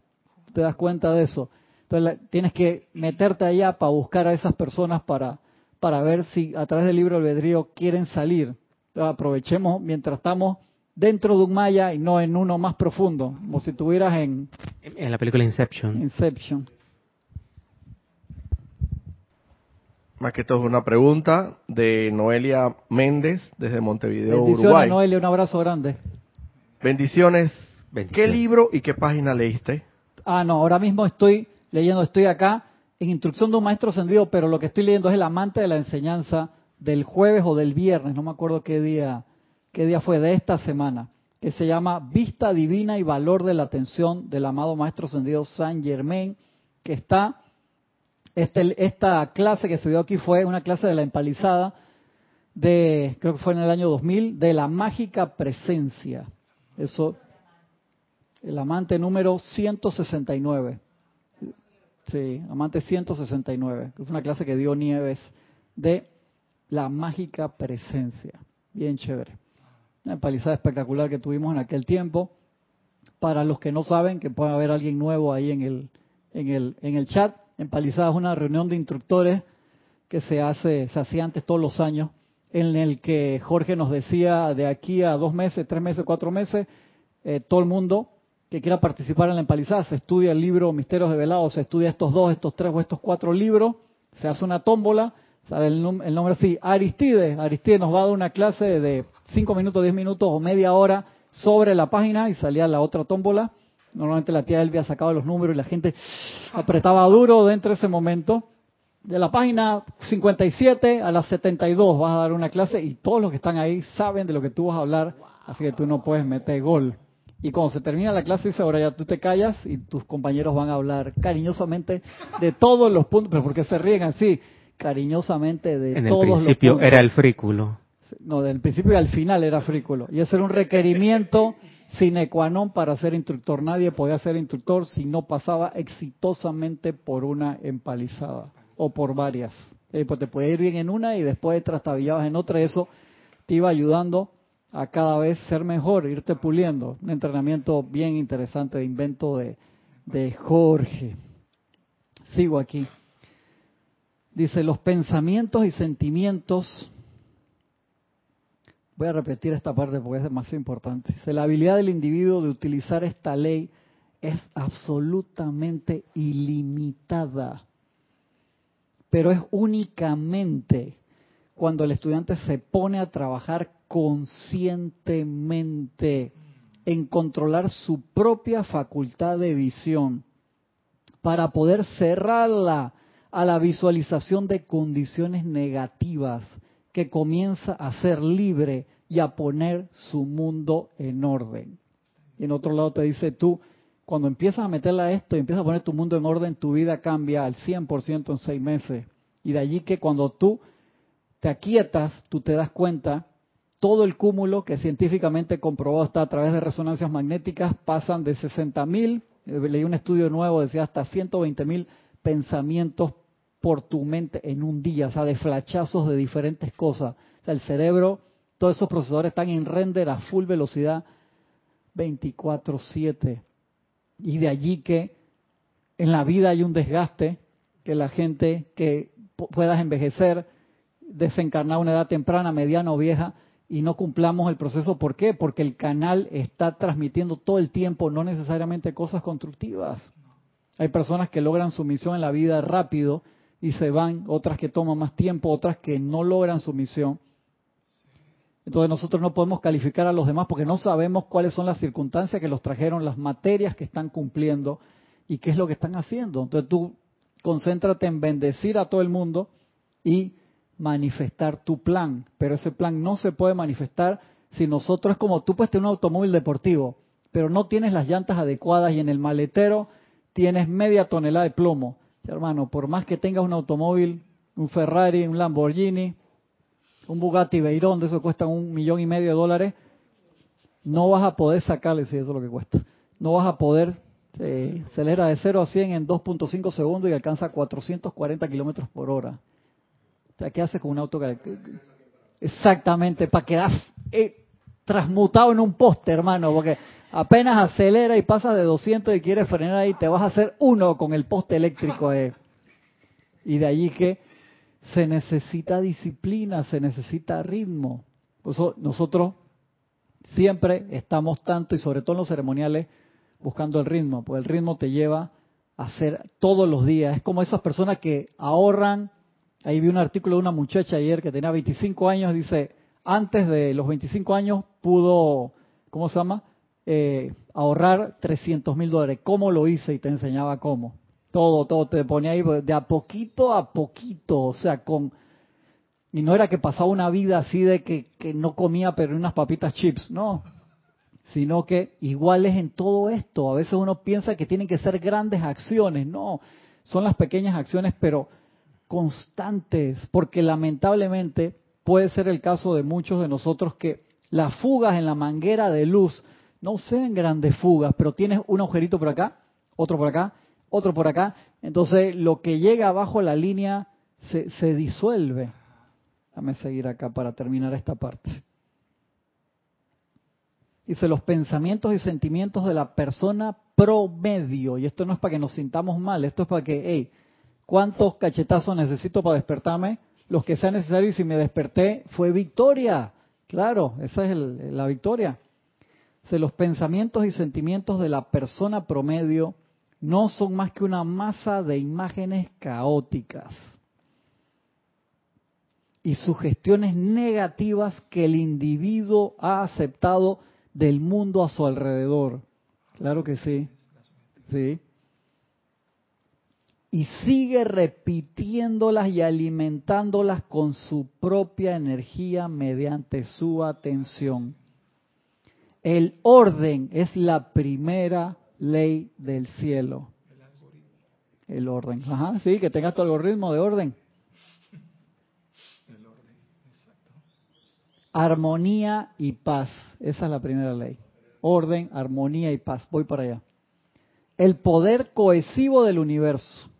¿Te das cuenta de eso? Entonces la- tienes que meterte allá para buscar a esas personas para, para ver si a través del libro albedrío quieren salir. Entonces, aprovechemos mientras estamos dentro de un maya y no en uno más profundo, como si estuvieras en En la película Inception. Inception. Más que todo es una pregunta de Noelia Méndez desde Montevideo, Bendiciones, Uruguay. Noelia, un abrazo grande. Bendiciones. ¿Qué Bendiciones. libro y qué página leíste? Ah, no, ahora mismo estoy leyendo, estoy acá en Instrucción de un Maestro Ascendido, pero lo que estoy leyendo es el amante de la enseñanza del jueves o del viernes, no me acuerdo qué día, qué día fue de esta semana, que se llama Vista Divina y Valor de la Atención del amado Maestro Ascendido San Germain, que está, este, esta clase que se dio aquí fue una clase de la empalizada de, creo que fue en el año 2000, de la mágica presencia. Eso, el amante número 169. Sí, amante 169, que fue una clase que dio Nieves de la mágica presencia. Bien chévere. Una empalizada espectacular que tuvimos en aquel tiempo. Para los que no saben, que pueda haber alguien nuevo ahí en el, en el, en el chat. Empalizada es una reunión de instructores que se hace, se hacía antes todos los años, en el que Jorge nos decía de aquí a dos meses, tres meses, cuatro meses, eh, todo el mundo que quiera participar en la empalizada, se estudia el libro Misterios de Velado, se estudia estos dos, estos tres o estos cuatro libros, se hace una tómbola, sale el, el nombre así, Aristides, Aristides nos va a dar una clase de cinco minutos, diez minutos o media hora sobre la página y salía la otra tómbola. Normalmente la tía Elvia sacaba los números y la gente apretaba duro dentro de ese momento. De la página 57 a la 72 vas a dar una clase y todos los que están ahí saben de lo que tú vas a hablar, así que tú no puedes meter gol. Y cuando se termina la clase dice, ahora ya tú te callas y tus compañeros van a hablar cariñosamente de todos los puntos, pero porque se ríen así, cariñosamente de En el todos los principio puntos. era el frículo. No, del principio y al final era frículo. Y ese era un requerimiento sine qua non para ser instructor. Nadie podía ser instructor si no pasaba exitosamente por una empalizada o por varias. Eh, pues te podía ir bien en una y después trastabillabas en otra. Eso te iba ayudando a cada vez ser mejor, irte puliendo. Un entrenamiento bien interesante de invento de, de Jorge. Sigo aquí. Dice, los pensamientos y sentimientos Voy a repetir esta parte porque es demasiado importante. Dice, la habilidad del individuo de utilizar esta ley es absolutamente ilimitada, pero es únicamente cuando el estudiante se pone a trabajar conscientemente en controlar su propia facultad de visión para poder cerrarla a la visualización de condiciones negativas que comienza a ser libre y a poner su mundo en orden. Y en otro lado te dice tú, cuando empiezas a meterle a esto y empiezas a poner tu mundo en orden, tu vida cambia al 100% en seis meses. Y de allí que cuando tú te aquietas, tú te das cuenta, todo el cúmulo que científicamente comprobado está a través de resonancias magnéticas pasan de 60 mil, leí un estudio nuevo, decía hasta 120 mil pensamientos por tu mente en un día, o sea, de flachazos de diferentes cosas. O sea, el cerebro, todos esos procesadores están en render a full velocidad 24/7. Y de allí que en la vida hay un desgaste, que la gente que pu- puedas envejecer, desencarnar a una edad temprana, mediana o vieja, y no cumplamos el proceso. ¿Por qué? Porque el canal está transmitiendo todo el tiempo, no necesariamente cosas constructivas. Hay personas que logran su misión en la vida rápido y se van, otras que toman más tiempo, otras que no logran su misión. Entonces nosotros no podemos calificar a los demás porque no sabemos cuáles son las circunstancias que los trajeron, las materias que están cumpliendo y qué es lo que están haciendo. Entonces tú concéntrate en bendecir a todo el mundo y manifestar tu plan. Pero ese plan no se puede manifestar si nosotros es como tú puedes tener un automóvil deportivo, pero no tienes las llantas adecuadas y en el maletero tienes media tonelada de plomo. hermano, por más que tengas un automóvil, un Ferrari, un Lamborghini, un Bugatti Veyron, de eso cuesta un millón y medio de dólares, no vas a poder sacarle, si eso es lo que cuesta, no vas a poder, eh, acelera de 0 a 100 en 2.5 segundos y alcanza 440 kilómetros por hora. Sea, ¿qué haces con un auto. Exactamente, para quedar eh, transmutado en un poste, hermano, porque apenas acelera y pasa de 200 y quieres frenar ahí, te vas a hacer uno con el poste eléctrico. Y de allí que se necesita disciplina, se necesita ritmo. nosotros siempre estamos tanto, y sobre todo en los ceremoniales, buscando el ritmo, porque el ritmo te lleva a hacer todos los días. Es como esas personas que ahorran. Ahí vi un artículo de una muchacha ayer que tenía 25 años, dice, antes de los 25 años pudo, ¿cómo se llama? Eh, ahorrar 300 mil dólares. ¿Cómo lo hice? Y te enseñaba cómo. Todo, todo, te ponía ahí de a poquito a poquito, o sea, con... Y no era que pasaba una vida así de que, que no comía pero unas papitas chips, no. Sino que igual es en todo esto. A veces uno piensa que tienen que ser grandes acciones, no. Son las pequeñas acciones, pero constantes, porque lamentablemente puede ser el caso de muchos de nosotros que las fugas en la manguera de luz no sean grandes fugas, pero tienes un agujerito por acá, otro por acá, otro por acá. Entonces, lo que llega abajo la línea se, se disuelve. Déjame seguir acá para terminar esta parte. Dice, los pensamientos y sentimientos de la persona promedio. Y esto no es para que nos sintamos mal, esto es para que, hey, ¿cuántos cachetazos necesito para despertarme? Los que sean necesarios y si me desperté fue victoria. Claro, esa es la victoria. Dice, los pensamientos y sentimientos de la persona promedio no son más que una masa de imágenes caóticas y sugestiones negativas que el individuo ha aceptado del mundo a su alrededor. Claro que sí. Sí. Y sigue repitiéndolas y alimentándolas con su propia energía mediante su atención. El orden es la primera ley del cielo. El orden. Ajá, sí, que tengas tu algoritmo de orden. El orden, exacto. Armonía y paz. Esa es la primera ley. Orden, armonía y paz. Voy para allá. El poder cohesivo del universo.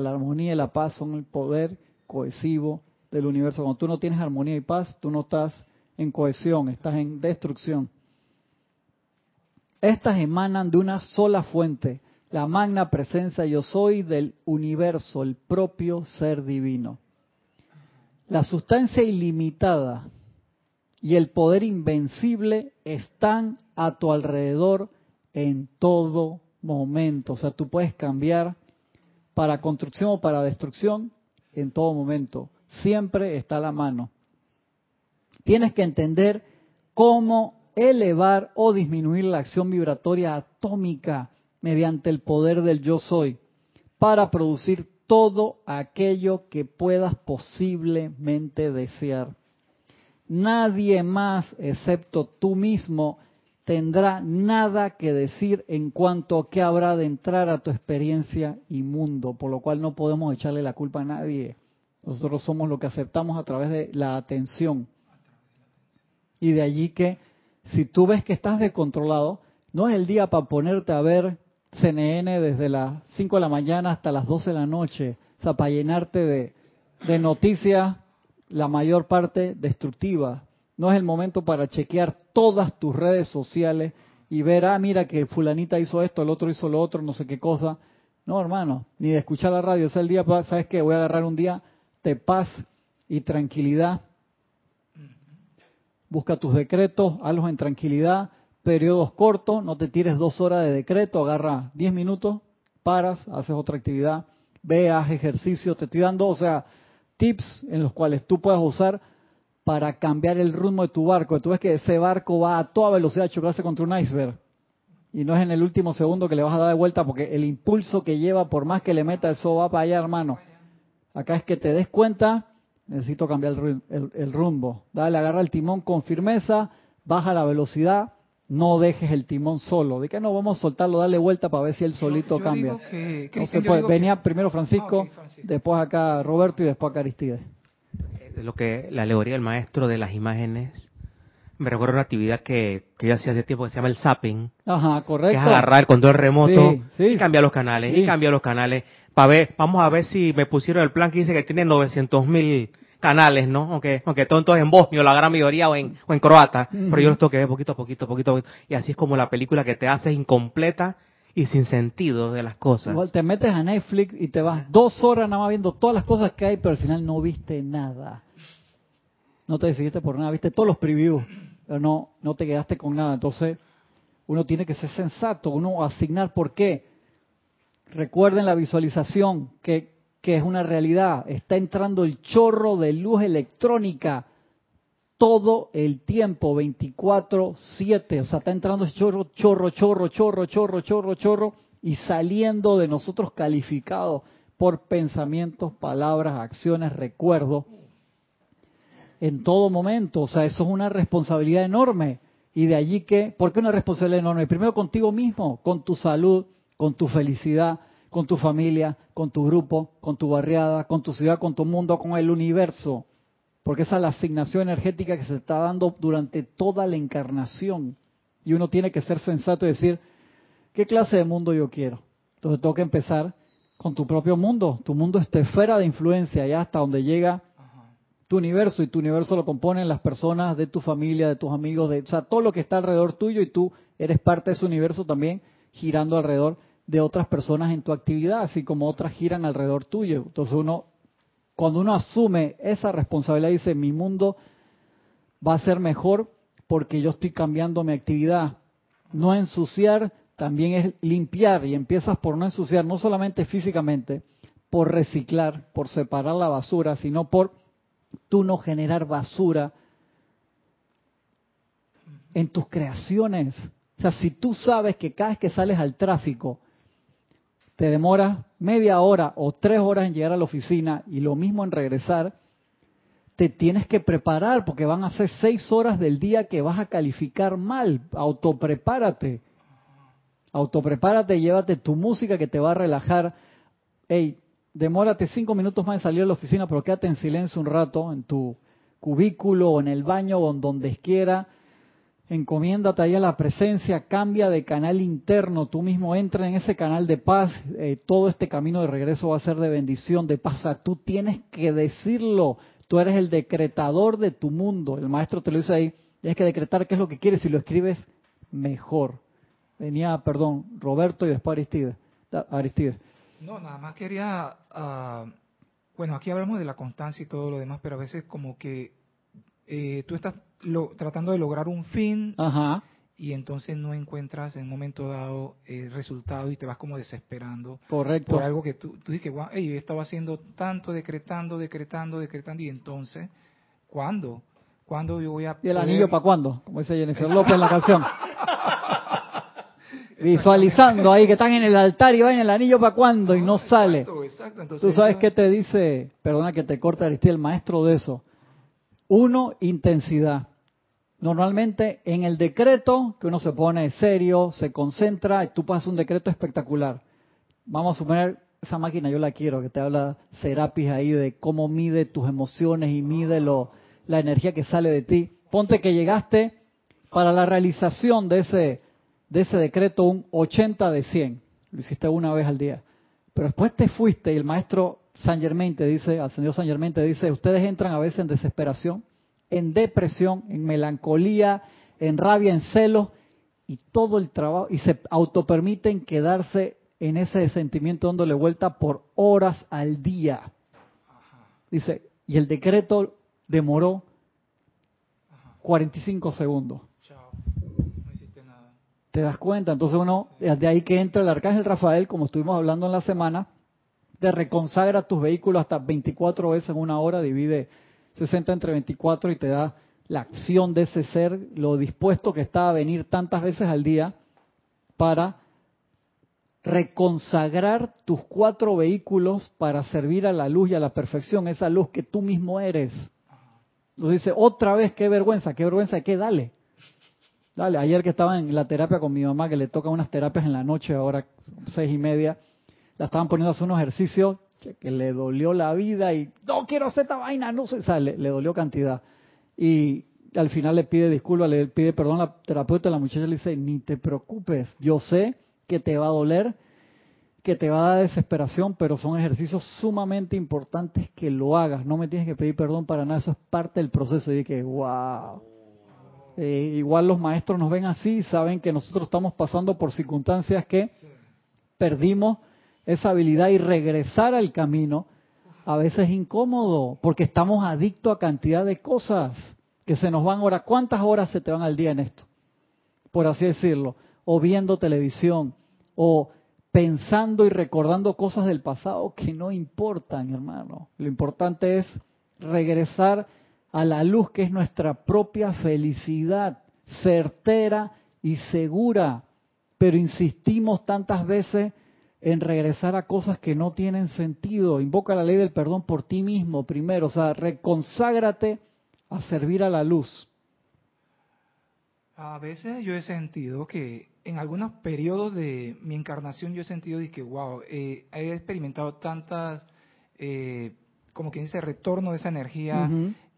La armonía y la paz son el poder cohesivo del universo. Cuando tú no tienes armonía y paz, tú no estás en cohesión, estás en destrucción. Estas emanan de una sola fuente, la magna presencia yo soy del universo, el propio ser divino. La sustancia ilimitada y el poder invencible están a tu alrededor en todo momento. O sea, tú puedes cambiar para construcción o para destrucción en todo momento. Siempre está a la mano. Tienes que entender cómo elevar o disminuir la acción vibratoria atómica mediante el poder del yo soy para producir todo aquello que puedas posiblemente desear. Nadie más, excepto tú mismo, tendrá nada que decir en cuanto a qué habrá de entrar a tu experiencia y mundo, por lo cual no podemos echarle la culpa a nadie. Nosotros somos lo que aceptamos a través de la atención. Y de allí que si tú ves que estás descontrolado, no es el día para ponerte a ver CNN desde las 5 de la mañana hasta las 12 de la noche, o sea, para llenarte de, de noticias, la mayor parte destructivas. No es el momento para chequear todas tus redes sociales y ver, ah, mira que fulanita hizo esto, el otro hizo lo otro, no sé qué cosa. No, hermano, ni de escuchar la radio. O sea, el día, ¿sabes qué? Voy a agarrar un día de paz y tranquilidad busca tus decretos, hazlos en tranquilidad, periodos cortos, no te tires dos horas de decreto, agarra diez minutos, paras, haces otra actividad, veas ejercicio, te estoy dando, o sea, tips en los cuales tú puedas usar para cambiar el rumbo de tu barco. Tú ves que ese barco va a toda velocidad a chocarse contra un iceberg. Y no es en el último segundo que le vas a dar de vuelta porque el impulso que lleva, por más que le meta eso, va para allá, hermano. Acá es que te des cuenta necesito cambiar el, rumbo. Dale, agarra el timón con firmeza, baja la velocidad no dejes el timón solo. De que no, vamos a soltarlo, darle vuelta para ver si él solito Yo- yo cambia. que- no Cristian, se yo puede. digo que- Venía primero Francisco, Ah, Francisco. después acá Roberto y después acá Aristides. Lo que la alegoría del maestro de las imágenes me recuerda una actividad que, que yo hacía hace tiempo que se llama el zapping Ajá, que correcto. es agarrar el control remoto Sí, sí. y cambiar los canales Sí. y cambiar los canales para ver vamos a ver si me pusieron el plan que dice que tiene 900 mil canales no aunque aunque todo entonces en bosnio la gran mayoría o en o en croata pero yo los tengo que ver poquito a poquito poquito a poquito y así es como la película que te hace incompleta y sin sentido de las cosas Igual te metes a Netflix y te vas dos horas nada más viendo todas las cosas que hay, pero al final no viste nada. No te decidiste por nada, viste todos los previews, pero no, no te quedaste con nada. Entonces, uno tiene que ser sensato, uno asignar por qué. Recuerden la visualización, que, que es una realidad. Está entrando el chorro de luz electrónica todo el tiempo, 24/7. O sea, está entrando ese chorro, chorro, chorro, chorro, chorro, chorro, chorro, y saliendo de nosotros calificados por pensamientos, palabras, acciones, recuerdos, en todo momento. O sea, eso es una responsabilidad enorme. Y de allí que, ¿por qué una responsabilidad enorme? Primero contigo mismo, con tu salud, con tu felicidad, con tu familia, con tu grupo, con tu barriada, con tu ciudad, con tu mundo, con el universo. Porque esa es la asignación energética que se está dando durante toda la encarnación. Y uno tiene que ser sensato y decir, ¿qué clase de mundo yo quiero? Entonces tengo que empezar con tu propio mundo. Tu mundo es tu esfera de influencia, ya hasta donde llega tu universo y tu universo lo componen las personas de tu familia, de tus amigos, de, todo lo que está alrededor tuyo y tú eres parte de ese universo también girando alrededor de otras personas en tu actividad, así como otras giran alrededor tuyo. Entonces uno, cuando uno asume esa responsabilidad, dice, mi mundo va a ser mejor porque yo estoy cambiando mi actividad. No ensuciar también es limpiar y empiezas por no ensuciar, no solamente físicamente, por reciclar, por separar la basura, sino por tú no generar basura en tus creaciones. O sea, si tú sabes que cada vez que sales al tráfico te demoras media hora o tres horas en llegar a la oficina y lo mismo en regresar, te tienes que preparar porque van a ser seis horas del día que vas a calificar mal. Autoprepárate. Autoprepárate, llévate tu música que te va a relajar. Hey, demórate cinco minutos más en salir de la oficina, pero quédate en silencio un rato en tu cubículo o en el baño o en donde quiera. Encomiéndate ahí a la presencia, cambia de canal interno, tú mismo entra en ese canal de paz, eh, todo este camino de regreso va a ser de bendición, de paz. O sea, tú tienes que decirlo, tú eres el decretador de tu mundo, el maestro te lo dice ahí, tienes que decretar qué es lo que quieres, si lo escribes, mejor. Venía, perdón, Roberto y después Aristides. Aristides. No, nada más quería, ah, bueno, aquí hablamos de la constancia y todo lo demás, pero a veces como que eh, tú estás lo- tratando de lograr un fin Ajá, y entonces no encuentras en un momento dado el resultado y te vas como desesperando correcto. por algo que tú, tú dices, wow, hey, yo estaba haciendo tanto, decretando, decretando, decretando y entonces, ¿cuándo? ¿Cuándo yo voy a ¿Y el poder- anillo para cuándo? Como dice Jennifer López en la canción. *laughs* Visualizando ahí que están en el altar y va en el anillo para cuándo y no sale. Exacto, exacto. Entonces, Tú sabes eso- qué te dice, perdona que te corte Aristide, el maestro de eso. Uno, intensidad. Normalmente en el decreto, que uno se pone serio, se concentra, y tú pasas un decreto espectacular. Vamos a suponer, esa máquina yo la quiero, que te habla Serapis ahí de cómo mide tus emociones y mide lo, la energía que sale de ti. Ponte que llegaste para la realización de ese, de ese decreto un 80 de 100. Lo hiciste una vez al día. Pero después te fuiste y el maestro San Germain te dice, ascendió San Germain te dice, ustedes entran a veces en desesperación, en depresión, en melancolía, en rabia, en celos y todo el trabajo y se autopermiten quedarse en ese sentimiento dándole vuelta por horas al día. Dice, y el decreto demoró 45 segundos. Chao. No hiciste nada. ¿Te das cuenta? Entonces uno, de ahí que entra el arcángel Rafael, como estuvimos hablando en la semana, te reconsagra tus vehículos hasta 24 veces en una hora, divide 60 entre 24 y te da la acción de ese ser, lo dispuesto que está a venir tantas veces al día para reconsagrar tus cuatro vehículos para servir a la luz y a la perfección, esa luz que tú mismo eres. Entonces dice, otra vez, qué vergüenza, qué vergüenza, qué dale. Dale, ayer que estaba en la terapia con mi mamá, que le toca unas terapias en la noche, ahora seis y media, la estaban poniendo a hacer unos ejercicios que le dolió la vida y no quiero hacer esta vaina, no o sea, le, dolió cantidad. Y al final le pide disculpas, le pide perdón a la terapeuta, la muchacha le dice, ni te preocupes, yo sé que te va a doler, que te va a dar desesperación, pero son ejercicios sumamente importantes que lo hagas, no me tienes que pedir perdón para nada, eso es parte del proceso. Y dije, wow. Eh, igual los maestros nos ven así, saben que nosotros estamos pasando por circunstancias que perdimos esa habilidad y regresar al camino a veces es incómodo porque estamos adictos a cantidad de cosas que se nos van ahora. ¿Cuántas horas se te van al día en esto? Por así decirlo. O viendo televisión, o pensando y recordando cosas del pasado que no importan, hermano. Lo importante es regresar a la luz que es nuestra propia felicidad, certera y segura. Pero insistimos tantas veces en regresar a cosas que no tienen sentido. Invoca la ley del perdón por ti mismo primero, o sea, reconságrate a servir a la luz. A veces yo he sentido que en algunos periodos de mi encarnación yo he sentido que, wow, eh, he experimentado tantas, eh, como quien dice, retorno de esa energía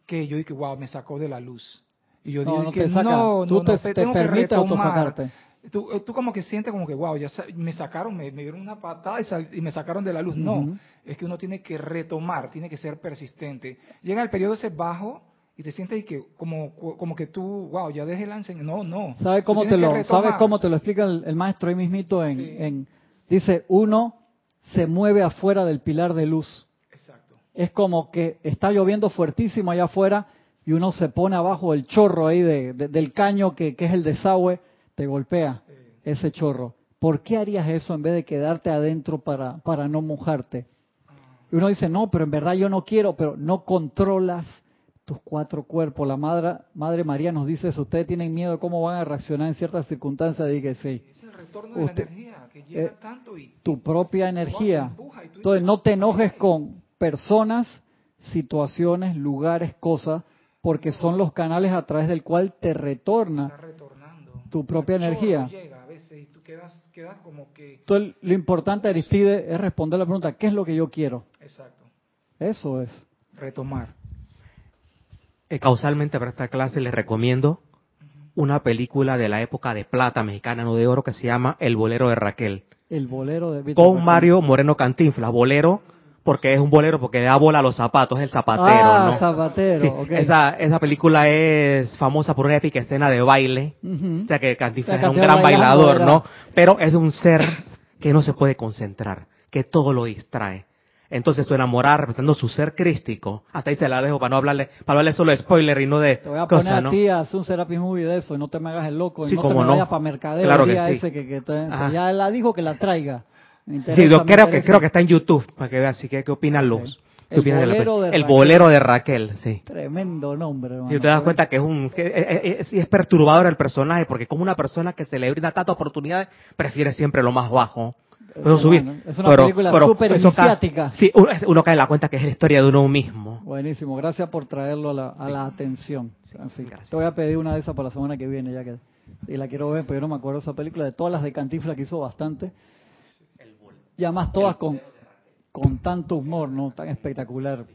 que yo dije, wow, me sacó de la luz. Y yo digo que no, tú te, te, permites autosacarte. Tú, tú, como que sientes como que, wow, ya me sacaron, me, dieron una patada y, me sacaron de la luz. No, es que uno tiene que retomar, tiene que ser persistente. Llega el periodo ese bajo y te sientes que como, como que tú, wow, ya dejé la enseñanza. No, no. ¿Sabes cómo, te lo, ¿sabes cómo te lo explica el, maestro ahí mismito? En, en, dice, uno se mueve afuera del pilar de luz. Exacto. Es como que está lloviendo fuertísimo allá afuera y uno se pone abajo del chorro ahí de, del caño que, que es el desagüe te golpea ese chorro. ¿Por qué harías eso en vez de quedarte adentro para, para no mojarte? Y uno dice, no, pero en verdad yo no quiero, pero no controlas tus cuatro cuerpos. La Madre, Madre María nos dice eso. Ustedes tienen miedo de cómo van a reaccionar en ciertas circunstancias. Dije, sí. Es el retorno de la energía que llega eh, tanto y, tu propia energía. Entonces, no te enojes con personas, situaciones, lugares, cosas, porque son los canales a través del cual te retorna tu propia energía. Entonces, lo importante, Aristide, es responder la pregunta, ¿qué es lo que yo quiero? Exacto. Eso es. Retomar. Eh, causalmente para esta clase les recomiendo una película de la época de plata mexicana, no de oro, que se llama El bolero de Raquel. El bolero de Con Mario Moreno Cantinflas. Bolero porque es un bolero, porque da bola a los zapatos, es el zapatero, ah, zapatero, esa, esa película es famosa por una épica escena de baile, o sea que Cantinflas es un gran bailador, ¿no? Pero es de un ser que no se puede concentrar, que todo lo distrae. Entonces su enamorada, representando su ser crístico, hasta ahí se la dejo para no hablarle, para hablarle solo de spoiler y no de Te voy a poner a ti a hacer un Serapis Movie de eso y no te me hagas el loco y no te me vayas para mercadeo claro que ese que, que ya la dijo que la traiga. Sí, yo creo que creo que está en YouTube para que veas. Así que qué opinan los. El, bolero de, el bolero de Raquel, sí. Tremendo nombre, hermano. Y te das cuenta que es un es, es, perturbador el personaje porque como una persona que se le brinda tantas oportunidades prefiere siempre lo más bajo. Puedo subir. Es una película súper iniciática. Sí, uno, cae en la cuenta que es la historia de uno mismo. Buenísimo, gracias por traerlo a la, a la atención. te voy a pedir una de esas para la semana que viene, ya que y la quiero ver, pero yo no me acuerdo de esa película. De todas las de Cantinflas que hizo bastante, ya más todas con, con tanto humor, ¿no? Tan espectacular,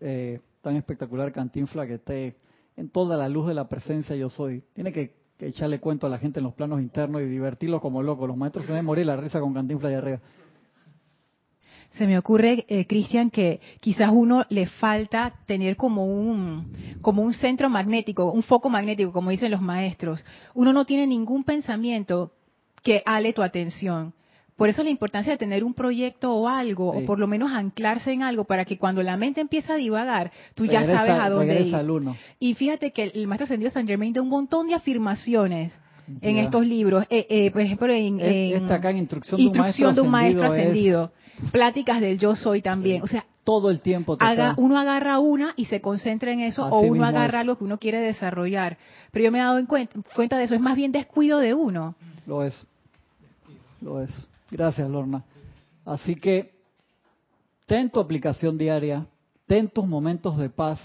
eh, tan espectacular Cantinfla que esté en toda la luz de la presencia yo soy. Tiene que, echarle cuento a la gente en los planos internos y divertirlo como loco. Los maestros se deben morir la risa con Cantinfla de arriba. Se me ocurre, eh, Cristian, que quizás uno le falta tener como un, como un centro magnético, un foco magnético, como dicen los maestros. Uno no tiene ningún pensamiento que ale tu atención. Por eso la importancia de tener un proyecto o algo, o por lo menos anclarse en algo, para que cuando la mente empieza a divagar, tú ya sabes a dónde ir. Y fíjate que el maestro ascendido San Germain da un montón de afirmaciones en estos libros. Eh, eh, por ejemplo, en, Instrucción, de un Maestro Ascendido. Pláticas del Yo Soy también. O sea, todo el tiempo. haga, uno agarra una y se concentra en eso, o uno agarra lo que uno quiere desarrollar. Pero yo me he dado en cuenta, cuenta de eso, es más bien descuido de uno. Lo es. Lo es. Gracias, Lorna. Así que ten tu aplicación diaria, ten tus momentos de paz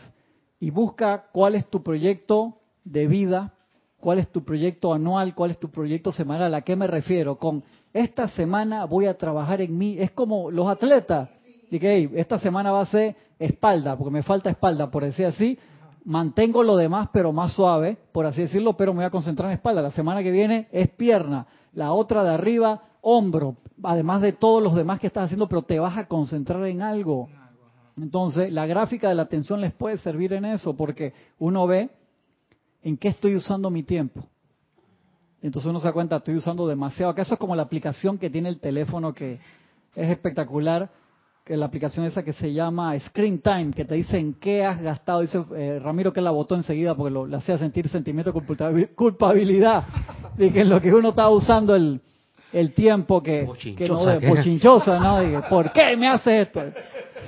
y busca cuál es tu proyecto de vida cuál es tu proyecto anual, cuál es tu proyecto semanal. ¿A qué me refiero? Con esta semana voy a trabajar en mí. Es como los atletas. Dije, esta semana va a ser espalda, porque me falta espalda, por decir así. Mantengo lo demás, pero más suave, por así decirlo, pero me voy a concentrar en espalda. La semana que viene es pierna. La otra de arriba, hombro. Además de todos los demás que estás haciendo, pero te vas a concentrar en algo. Entonces, la gráfica de la atención les puede servir en eso, porque uno ve en qué estoy usando mi tiempo. Entonces uno se da cuenta, estoy usando demasiado. Acá eso es como la aplicación que tiene el teléfono que es espectacular, que la aplicación esa que se llama Screen Time, que te dice en qué has gastado. Dice eh, Ramiro que la votó enseguida porque lo, le hacía sentir sentimiento de culpabilidad de que lo que uno estaba usando el, el tiempo que, que no de pochinchosa, ¿no? Dije, ¿por qué me hace esto?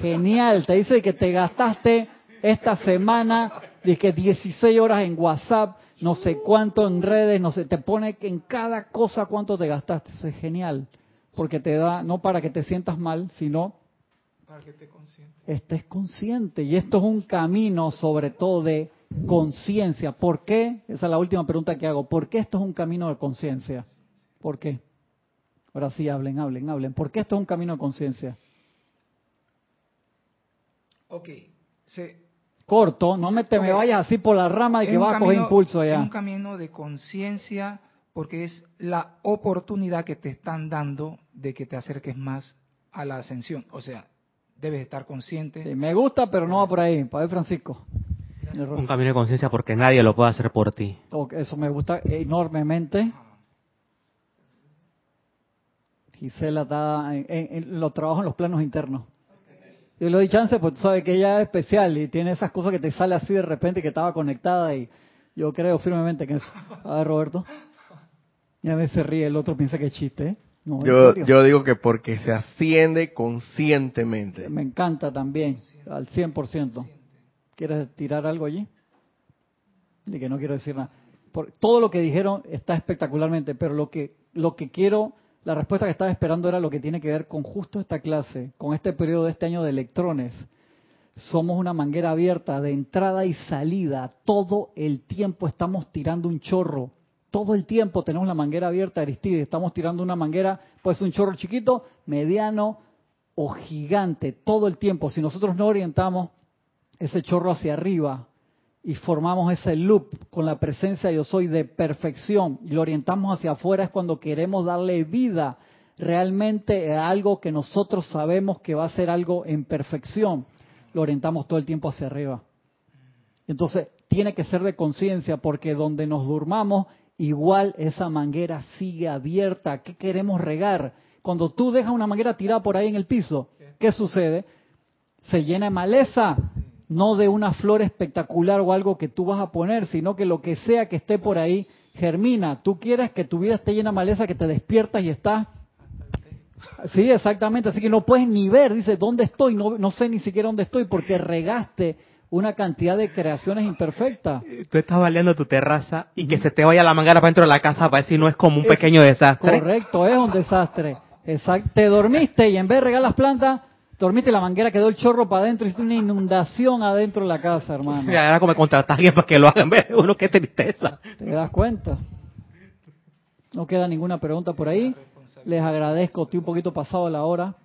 Genial, te dice que te gastaste esta semana, dije 16 horas en WhatsApp, no sé cuánto en redes, no sé, te pone en cada cosa cuánto te gastaste. Eso es genial, porque te da, no para que te sientas mal, sino para que estés consciente. estés consciente. Y esto es un camino sobre todo de conciencia. ¿Por qué? Esa es la última pregunta que hago. ¿Por qué esto es un camino de conciencia? ¿Por qué? Ahora sí, hablen, hablen, hablen. ¿Por qué esto es un camino de conciencia? Ok. Se, corto, no me te me vayas así por la rama y que vas a coger impulso allá. Es un camino de conciencia porque es la oportunidad que te están dando de que te acerques más a la ascensión. O sea, debes estar consciente. Sí, me gusta, pero no va por ahí. Ver, Francisco. Un camino de conciencia porque nadie lo puede hacer por ti. eso me gusta enormemente. Gisela está en, en los trabajos en los planos internos. Yo lo di chance, pues tú sabes que ella es especial y tiene esas cosas que te sale así de repente que estaba conectada y yo creo firmemente que eso. A ver, Roberto. Y a veces ríe, el otro piensa que es chiste. ¿eh? yo, yo digo que porque se asciende conscientemente. Me encanta también, al 100%. ¿Quieres tirar algo allí? De que no quiero decir nada. Por, todo lo que dijeron está espectacularmente, pero lo que, lo que quiero la respuesta que estaba esperando era lo que tiene que ver con justo esta clase, con este periodo de este año de electrones. Somos una manguera abierta de entrada y salida. Todo el tiempo estamos tirando un chorro. Todo el tiempo tenemos la manguera abierta, Aristide. Estamos tirando una manguera, pues un chorro chiquito, mediano o gigante. Todo el tiempo. Si nosotros no orientamos ese chorro hacia arriba, y formamos ese loop con la presencia yo soy de perfección y lo orientamos hacia afuera es cuando queremos darle vida realmente a algo que nosotros sabemos que va a ser algo en perfección, lo orientamos todo el tiempo hacia arriba. Entonces, tiene que ser de conciencia porque donde nos durmamos, igual esa manguera sigue abierta. ¿Qué queremos regar? Cuando tú dejas una manguera tirada por ahí en el piso, ¿qué sucede? Se llena de maleza no de una flor espectacular o algo que tú vas a poner, sino que lo que sea que esté por ahí germina. Tú quieres que tu vida esté llena de maleza, que te despiertas y estás... Sí, exactamente, así que no puedes ni ver, dice, ¿dónde estoy? No, no sé ni siquiera dónde estoy porque regaste una cantidad de creaciones imperfectas. Tú estás baleando tu terraza y que se te vaya la mangara para dentro de la casa para decir no es como un pequeño desastre. Correcto, es un desastre. Exacto. Te dormiste y en vez de regar las plantas, dormiste la manguera, quedó el chorro para adentro, hiciste una inundación adentro de la casa, hermano. Ya era como contratar a alguien para que lo hagan, *laughs* uno qué tristeza. ¿Te das cuenta? No queda ninguna pregunta por ahí. Les agradezco, estoy un poquito pasado la hora.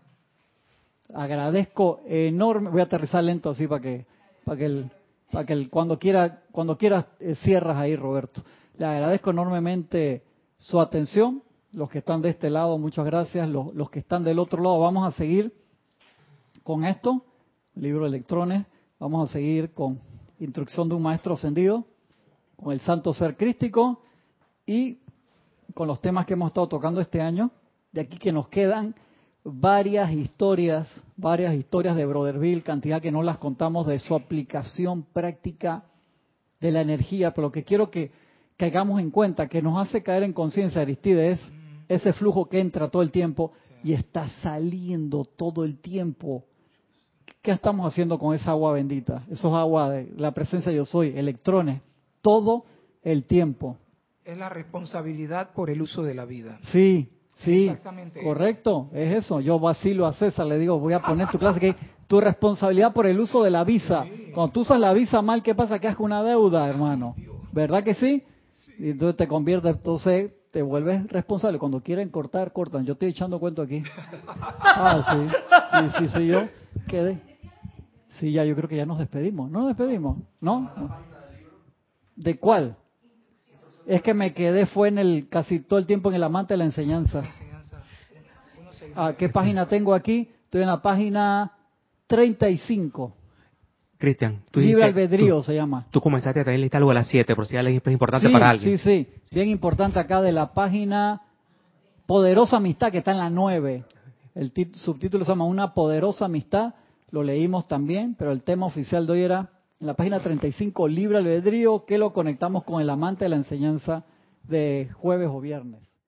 Agradezco enorme, voy a aterrizar lento así para que, para que el, para que el, cuando quiera, cuando quieras eh, cierras ahí, Roberto. Le agradezco enormemente su atención. Los que están de este lado, muchas gracias. Los, los que están del otro lado, vamos a seguir con esto, libro de electrones, vamos a seguir con instrucción de un maestro ascendido, con el santo ser crístico y con los temas que hemos estado tocando este año. De aquí que nos quedan varias historias, varias historias de Brotherville, cantidad que no las contamos de su aplicación práctica de la energía, pero lo que quiero que caigamos en cuenta, que nos hace caer en conciencia, Aristides, ese flujo que entra todo el tiempo y está saliendo todo el tiempo ¿Qué estamos haciendo con esa agua bendita? Eso es agua de la presencia yo soy, electrones, todo el tiempo. Es la responsabilidad por el uso de la vida. Sí, sí, Exactamente correcto, es eso. Yo vacilo a César, le digo, voy a poner tu clase que *laughs* tu responsabilidad por el uso de la visa. Cuando tú usas la visa mal, ¿qué pasa? Que haces una deuda, hermano. ¿Verdad que sí? Y entonces te convierte, entonces te vuelves responsable. Cuando quieren cortar, cortan. Yo estoy echando cuento aquí. *laughs* Ah, sí. Sí, sí, soy yo. Quedé. Sí, ya, yo creo que ya nos despedimos. ¿No nos despedimos? ¿No? ¿De cuál? Es que me quedé, fue en el, casi todo el tiempo en el amante de la enseñanza. ¿A ah, qué página tengo aquí? Estoy en la página 35. Cristian, tú Libre albedrío se llama. Tú comenzaste a tener lista algo a las 7, por si es importante para alguien. Sí, sí, bien importante acá de la página Poderosa Amistad, que está en la 9. El subtítulo se llama Una Poderosa Amistad, lo leímos también, pero el tema oficial de hoy era en la página 35, Libre albedrío, que lo conectamos con el amante de la enseñanza de jueves o viernes.